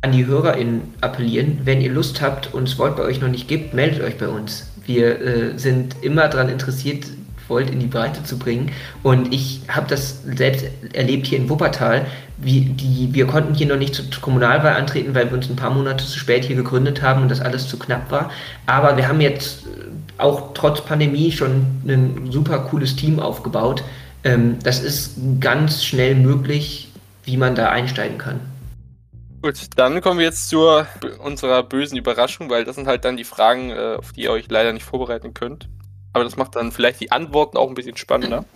an die HörerInnen appellieren, wenn ihr Lust habt und es Wort bei euch noch nicht gibt, meldet euch bei uns. Wir äh, sind immer daran interessiert, Volt in die Breite zu bringen. Und ich habe das selbst erlebt hier in Wuppertal. Wie die, wir konnten hier noch nicht zur Kommunalwahl antreten, weil wir uns ein paar Monate zu spät hier gegründet haben und das alles zu knapp war. Aber wir haben jetzt äh, auch trotz Pandemie schon ein super cooles Team aufgebaut. Ähm, das ist ganz schnell möglich, wie man da einsteigen kann. Gut, dann kommen wir jetzt zu unserer bösen Überraschung, weil das sind halt dann die Fragen, äh, auf die ihr euch leider nicht vorbereiten könnt aber das macht dann vielleicht die Antworten auch ein bisschen spannender.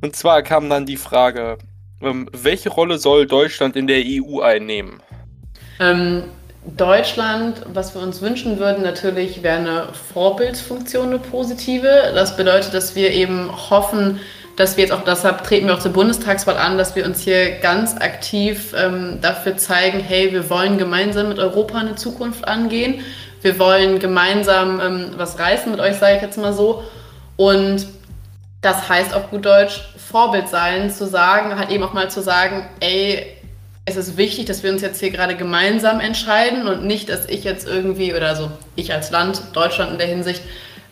Und zwar kam dann die Frage, ähm, welche Rolle soll Deutschland in der EU einnehmen? Ähm, Deutschland, was wir uns wünschen würden, natürlich wäre eine Vorbildsfunktion, eine positive. Das bedeutet, dass wir eben hoffen, dass wir jetzt auch, deshalb treten wir auch zur Bundestagswahl an, dass wir uns hier ganz aktiv ähm, dafür zeigen, hey, wir wollen gemeinsam mit Europa eine Zukunft angehen wir wollen gemeinsam ähm, was reißen mit euch, sage ich jetzt mal so. Und das heißt auf gut Deutsch Vorbild sein, zu sagen, halt eben auch mal zu sagen, ey, es ist wichtig, dass wir uns jetzt hier gerade gemeinsam entscheiden und nicht, dass ich jetzt irgendwie oder so, ich als Land, Deutschland in der Hinsicht,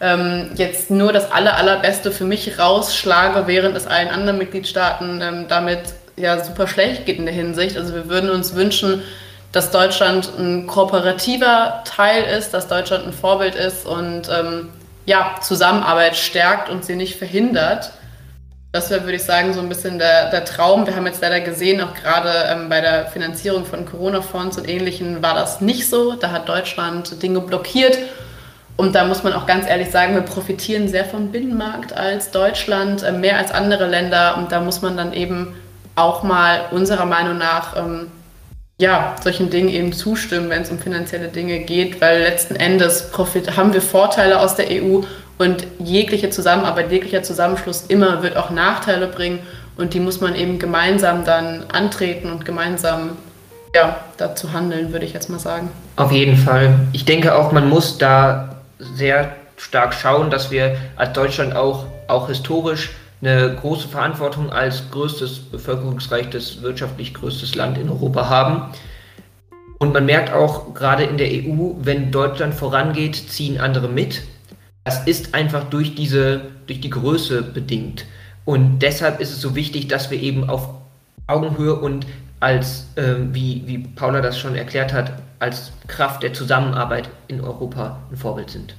ähm, jetzt nur das aller, allerbeste für mich rausschlage, während es allen anderen Mitgliedstaaten ähm, damit ja super schlecht geht in der Hinsicht. Also wir würden uns wünschen, dass Deutschland ein kooperativer Teil ist, dass Deutschland ein Vorbild ist und ähm, ja, Zusammenarbeit stärkt und sie nicht verhindert. Das wäre, würde ich sagen, so ein bisschen der, der Traum. Wir haben jetzt leider gesehen, auch gerade ähm, bei der Finanzierung von Corona-Fonds und Ähnlichem war das nicht so. Da hat Deutschland Dinge blockiert. Und da muss man auch ganz ehrlich sagen, wir profitieren sehr vom Binnenmarkt als Deutschland, äh, mehr als andere Länder. Und da muss man dann eben auch mal unserer Meinung nach ähm, ja, solchen Dingen eben zustimmen, wenn es um finanzielle Dinge geht, weil letzten Endes Profit, haben wir Vorteile aus der EU Und jegliche Zusammenarbeit, jeglicher Zusammenschluss immer wird auch Nachteile bringen und die muss man eben gemeinsam dann antreten und gemeinsam ja, dazu handeln, würde ich jetzt mal sagen. Auf jeden Fall. Ich denke auch, man muss da sehr stark schauen, dass wir als Deutschland auch, auch historisch eine große Verantwortung als größtes, bevölkerungsreiches, wirtschaftlich größtes Land in Europa haben. Und man merkt auch gerade in der EU, wenn Deutschland vorangeht, ziehen andere mit. Das ist einfach durch diese, durch die Größe bedingt. Und deshalb ist es so wichtig, dass wir eben auf Augenhöhe und als, äh, wie, wie Paula das schon erklärt hat, als Kraft der Zusammenarbeit in Europa ein Vorbild sind.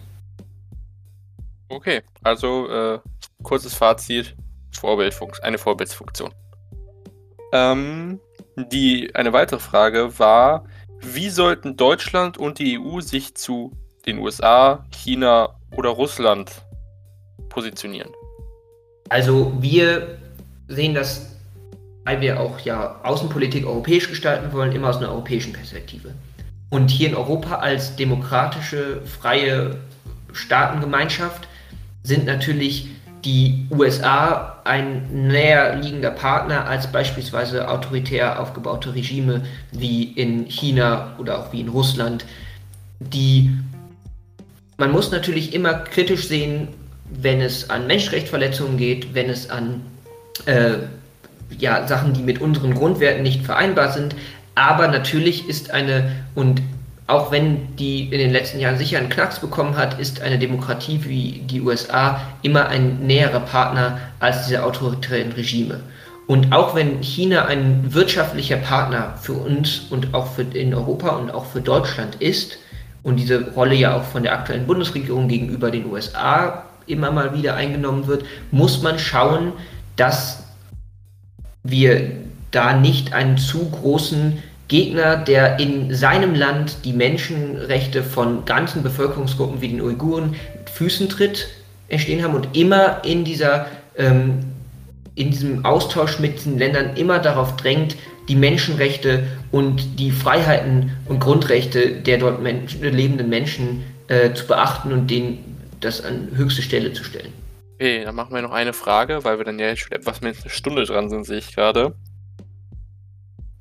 Okay, also äh, kurzes Fazit, Vorbildfunktion, eine Vorbildsfunktion. Ähm, die, eine weitere Frage war, wie sollten Deutschland und die EU sich zu den USA, China oder Russland positionieren? Also wir sehen das weil wir auch ja Außenpolitik europäisch gestalten wollen, immer aus einer europäischen Perspektive. Und hier in Europa als demokratische, freie Staatengemeinschaft sind natürlich die USA ein näher liegender Partner als beispielsweise autoritär aufgebaute Regime wie in China oder auch wie in Russland, die man muss natürlich immer kritisch sehen, wenn es an Menschenrechtsverletzungen geht, wenn es an äh, ja, Sachen, die mit unseren Grundwerten nicht vereinbar sind. Aber natürlich ist eine, und auch wenn die in den letzten Jahren sicher einen Knacks bekommen hat, ist eine Demokratie wie die USA immer ein näherer Partner als diese autoritären Regime. Und auch wenn China ein wirtschaftlicher Partner für uns und auch für in Europa und auch für Deutschland ist und diese Rolle ja auch von der aktuellen Bundesregierung gegenüber den USA immer mal wieder eingenommen wird, muss man schauen, dass wir da nicht einen zu großen Gegner, der in seinem Land die Menschenrechte von ganzen Bevölkerungsgruppen wie den Uiguren mit Füßen tritt, entstehen haben und immer in dieser ähm, in diesem Austausch mit diesen Ländern immer darauf drängt, die Menschenrechte und die Freiheiten und Grundrechte der dort Menschen, lebenden Menschen äh, zu beachten und denen das an höchste Stelle zu stellen. Okay, dann machen wir noch eine Frage, weil wir dann ja schon etwas mehr als eine Stunde dran sind, sehe ich gerade.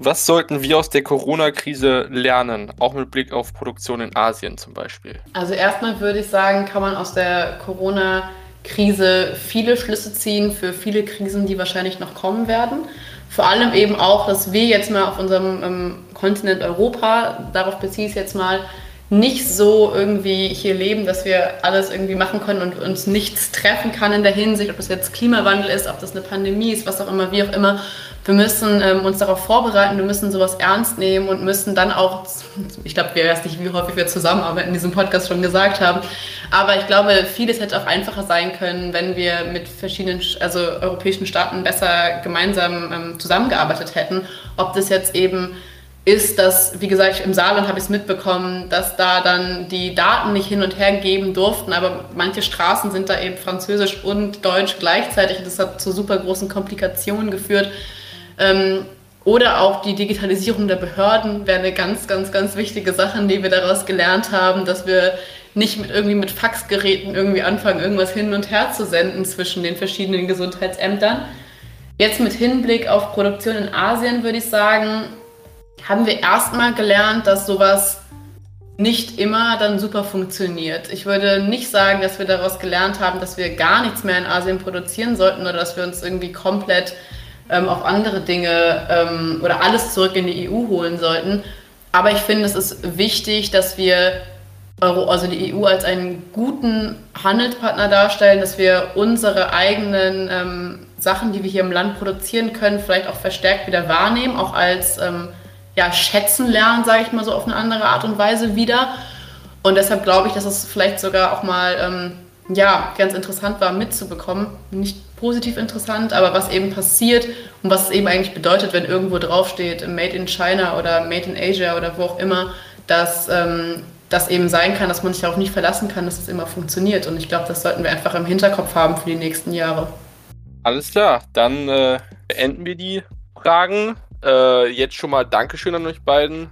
Was sollten wir aus der Corona-Krise lernen, auch mit Blick auf Produktion in Asien zum Beispiel? Also erstmal würde ich sagen, kann man aus der Corona-Krise viele Schlüsse ziehen für viele Krisen, die wahrscheinlich noch kommen werden. Vor allem eben auch, dass wir jetzt mal auf unserem ähm, Kontinent Europa, darauf beziehe ich es jetzt mal, nicht so irgendwie hier leben, dass wir alles irgendwie machen können und uns nichts treffen kann in der Hinsicht, ob das jetzt Klimawandel ist, ob das eine Pandemie ist, was auch immer, wie auch immer. Wir müssen ähm, uns darauf vorbereiten, wir müssen sowas ernst nehmen und müssen dann auch, ich glaube, wir weiß nicht, wie häufig wir zusammenarbeiten in diesem Podcast schon gesagt haben, aber ich glaube, vieles hätte auch einfacher sein können, wenn wir mit verschiedenen, also europäischen Staaten besser gemeinsam ähm, zusammengearbeitet hätten. Ob das jetzt eben ist, dass, wie gesagt, im Saarland habe ich es mitbekommen, dass da dann die Daten nicht hin und her geben durften, aber manche Straßen sind da eben französisch und deutsch gleichzeitig und das hat zu super großen Komplikationen geführt. Ähm, oder auch die Digitalisierung der Behörden wäre eine ganz, ganz, ganz wichtige Sache, die wir daraus gelernt haben, dass wir nicht mit irgendwie mit Faxgeräten irgendwie anfangen, irgendwas hin und her zu senden zwischen den verschiedenen Gesundheitsämtern. Jetzt mit Hinblick auf Produktion in Asien würde ich sagen, haben wir erstmal gelernt, dass sowas nicht immer dann super funktioniert. Ich würde nicht sagen, dass wir daraus gelernt haben, dass wir gar nichts mehr in Asien produzieren sollten oder dass wir uns irgendwie komplett ähm, auf andere Dinge ähm, oder alles zurück in die EU holen sollten. Aber ich finde, es ist wichtig, dass wir Euro, also die EU als einen guten Handelspartner darstellen, dass wir unsere eigenen ähm, Sachen, die wir hier im Land produzieren können, vielleicht auch verstärkt wieder wahrnehmen, auch als ähm, ja, schätzen lernen, sage ich mal so auf eine andere Art und Weise wieder. Und deshalb glaube ich, dass es vielleicht sogar auch mal ähm, ja, ganz interessant war mitzubekommen. Nicht positiv interessant, aber was eben passiert und was es eben eigentlich bedeutet, wenn irgendwo draufsteht Made in China oder Made in Asia oder wo auch immer, dass ähm, das eben sein kann, dass man sich darauf nicht verlassen kann, dass es immer funktioniert. Und ich glaube, das sollten wir einfach im Hinterkopf haben für die nächsten Jahre. Alles klar, dann äh, beenden wir die Fragen. Äh, jetzt schon mal Dankeschön an euch beiden,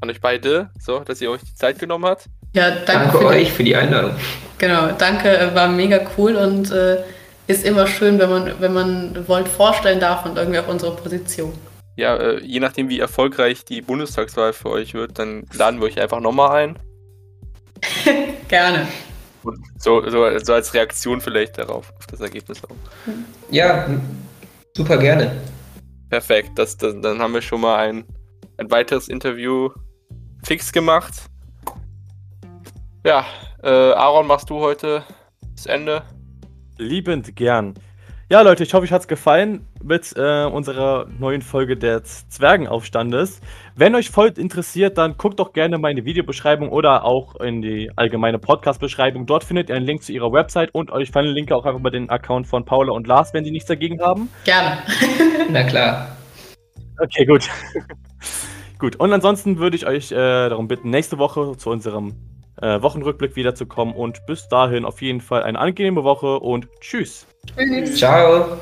an euch beide, so, dass ihr euch die Zeit genommen habt. Ja, danke, danke für euch für die Einladung. Genau, danke, äh, war mega cool und äh, ist immer schön, wenn man, wenn man Volt vorstellen darf und irgendwie auch unsere Position. Ja, äh, je nachdem, wie erfolgreich die Bundestagswahl für euch wird, dann laden wir euch einfach nochmal ein. [laughs] Gerne. Und so, so, so als Reaktion vielleicht darauf, auf das Ergebnis auch. Ja, super gerne. Perfekt, das, das, dann haben wir schon mal ein, ein weiteres Interview fix gemacht. Ja, äh, Aaron, machst du heute das Ende? Liebend gern. Ja, Leute, ich hoffe, euch hat es gefallen mit äh, unserer neuen Folge des Zwergenaufstandes. Wenn euch voll interessiert, dann guckt doch gerne meine Videobeschreibung oder auch in die allgemeine Podcast-Beschreibung. Dort findet ihr einen Link zu ihrer Website und ich verlinke auch einfach mal den Account von Paula und Lars, wenn sie nichts dagegen haben. Gerne. [laughs] Na klar. Okay, gut. [laughs] gut, und ansonsten würde ich euch äh, darum bitten, nächste Woche zu unserem äh, Wochenrückblick wiederzukommen. Und bis dahin auf jeden Fall eine angenehme Woche und tschüss. Ciao.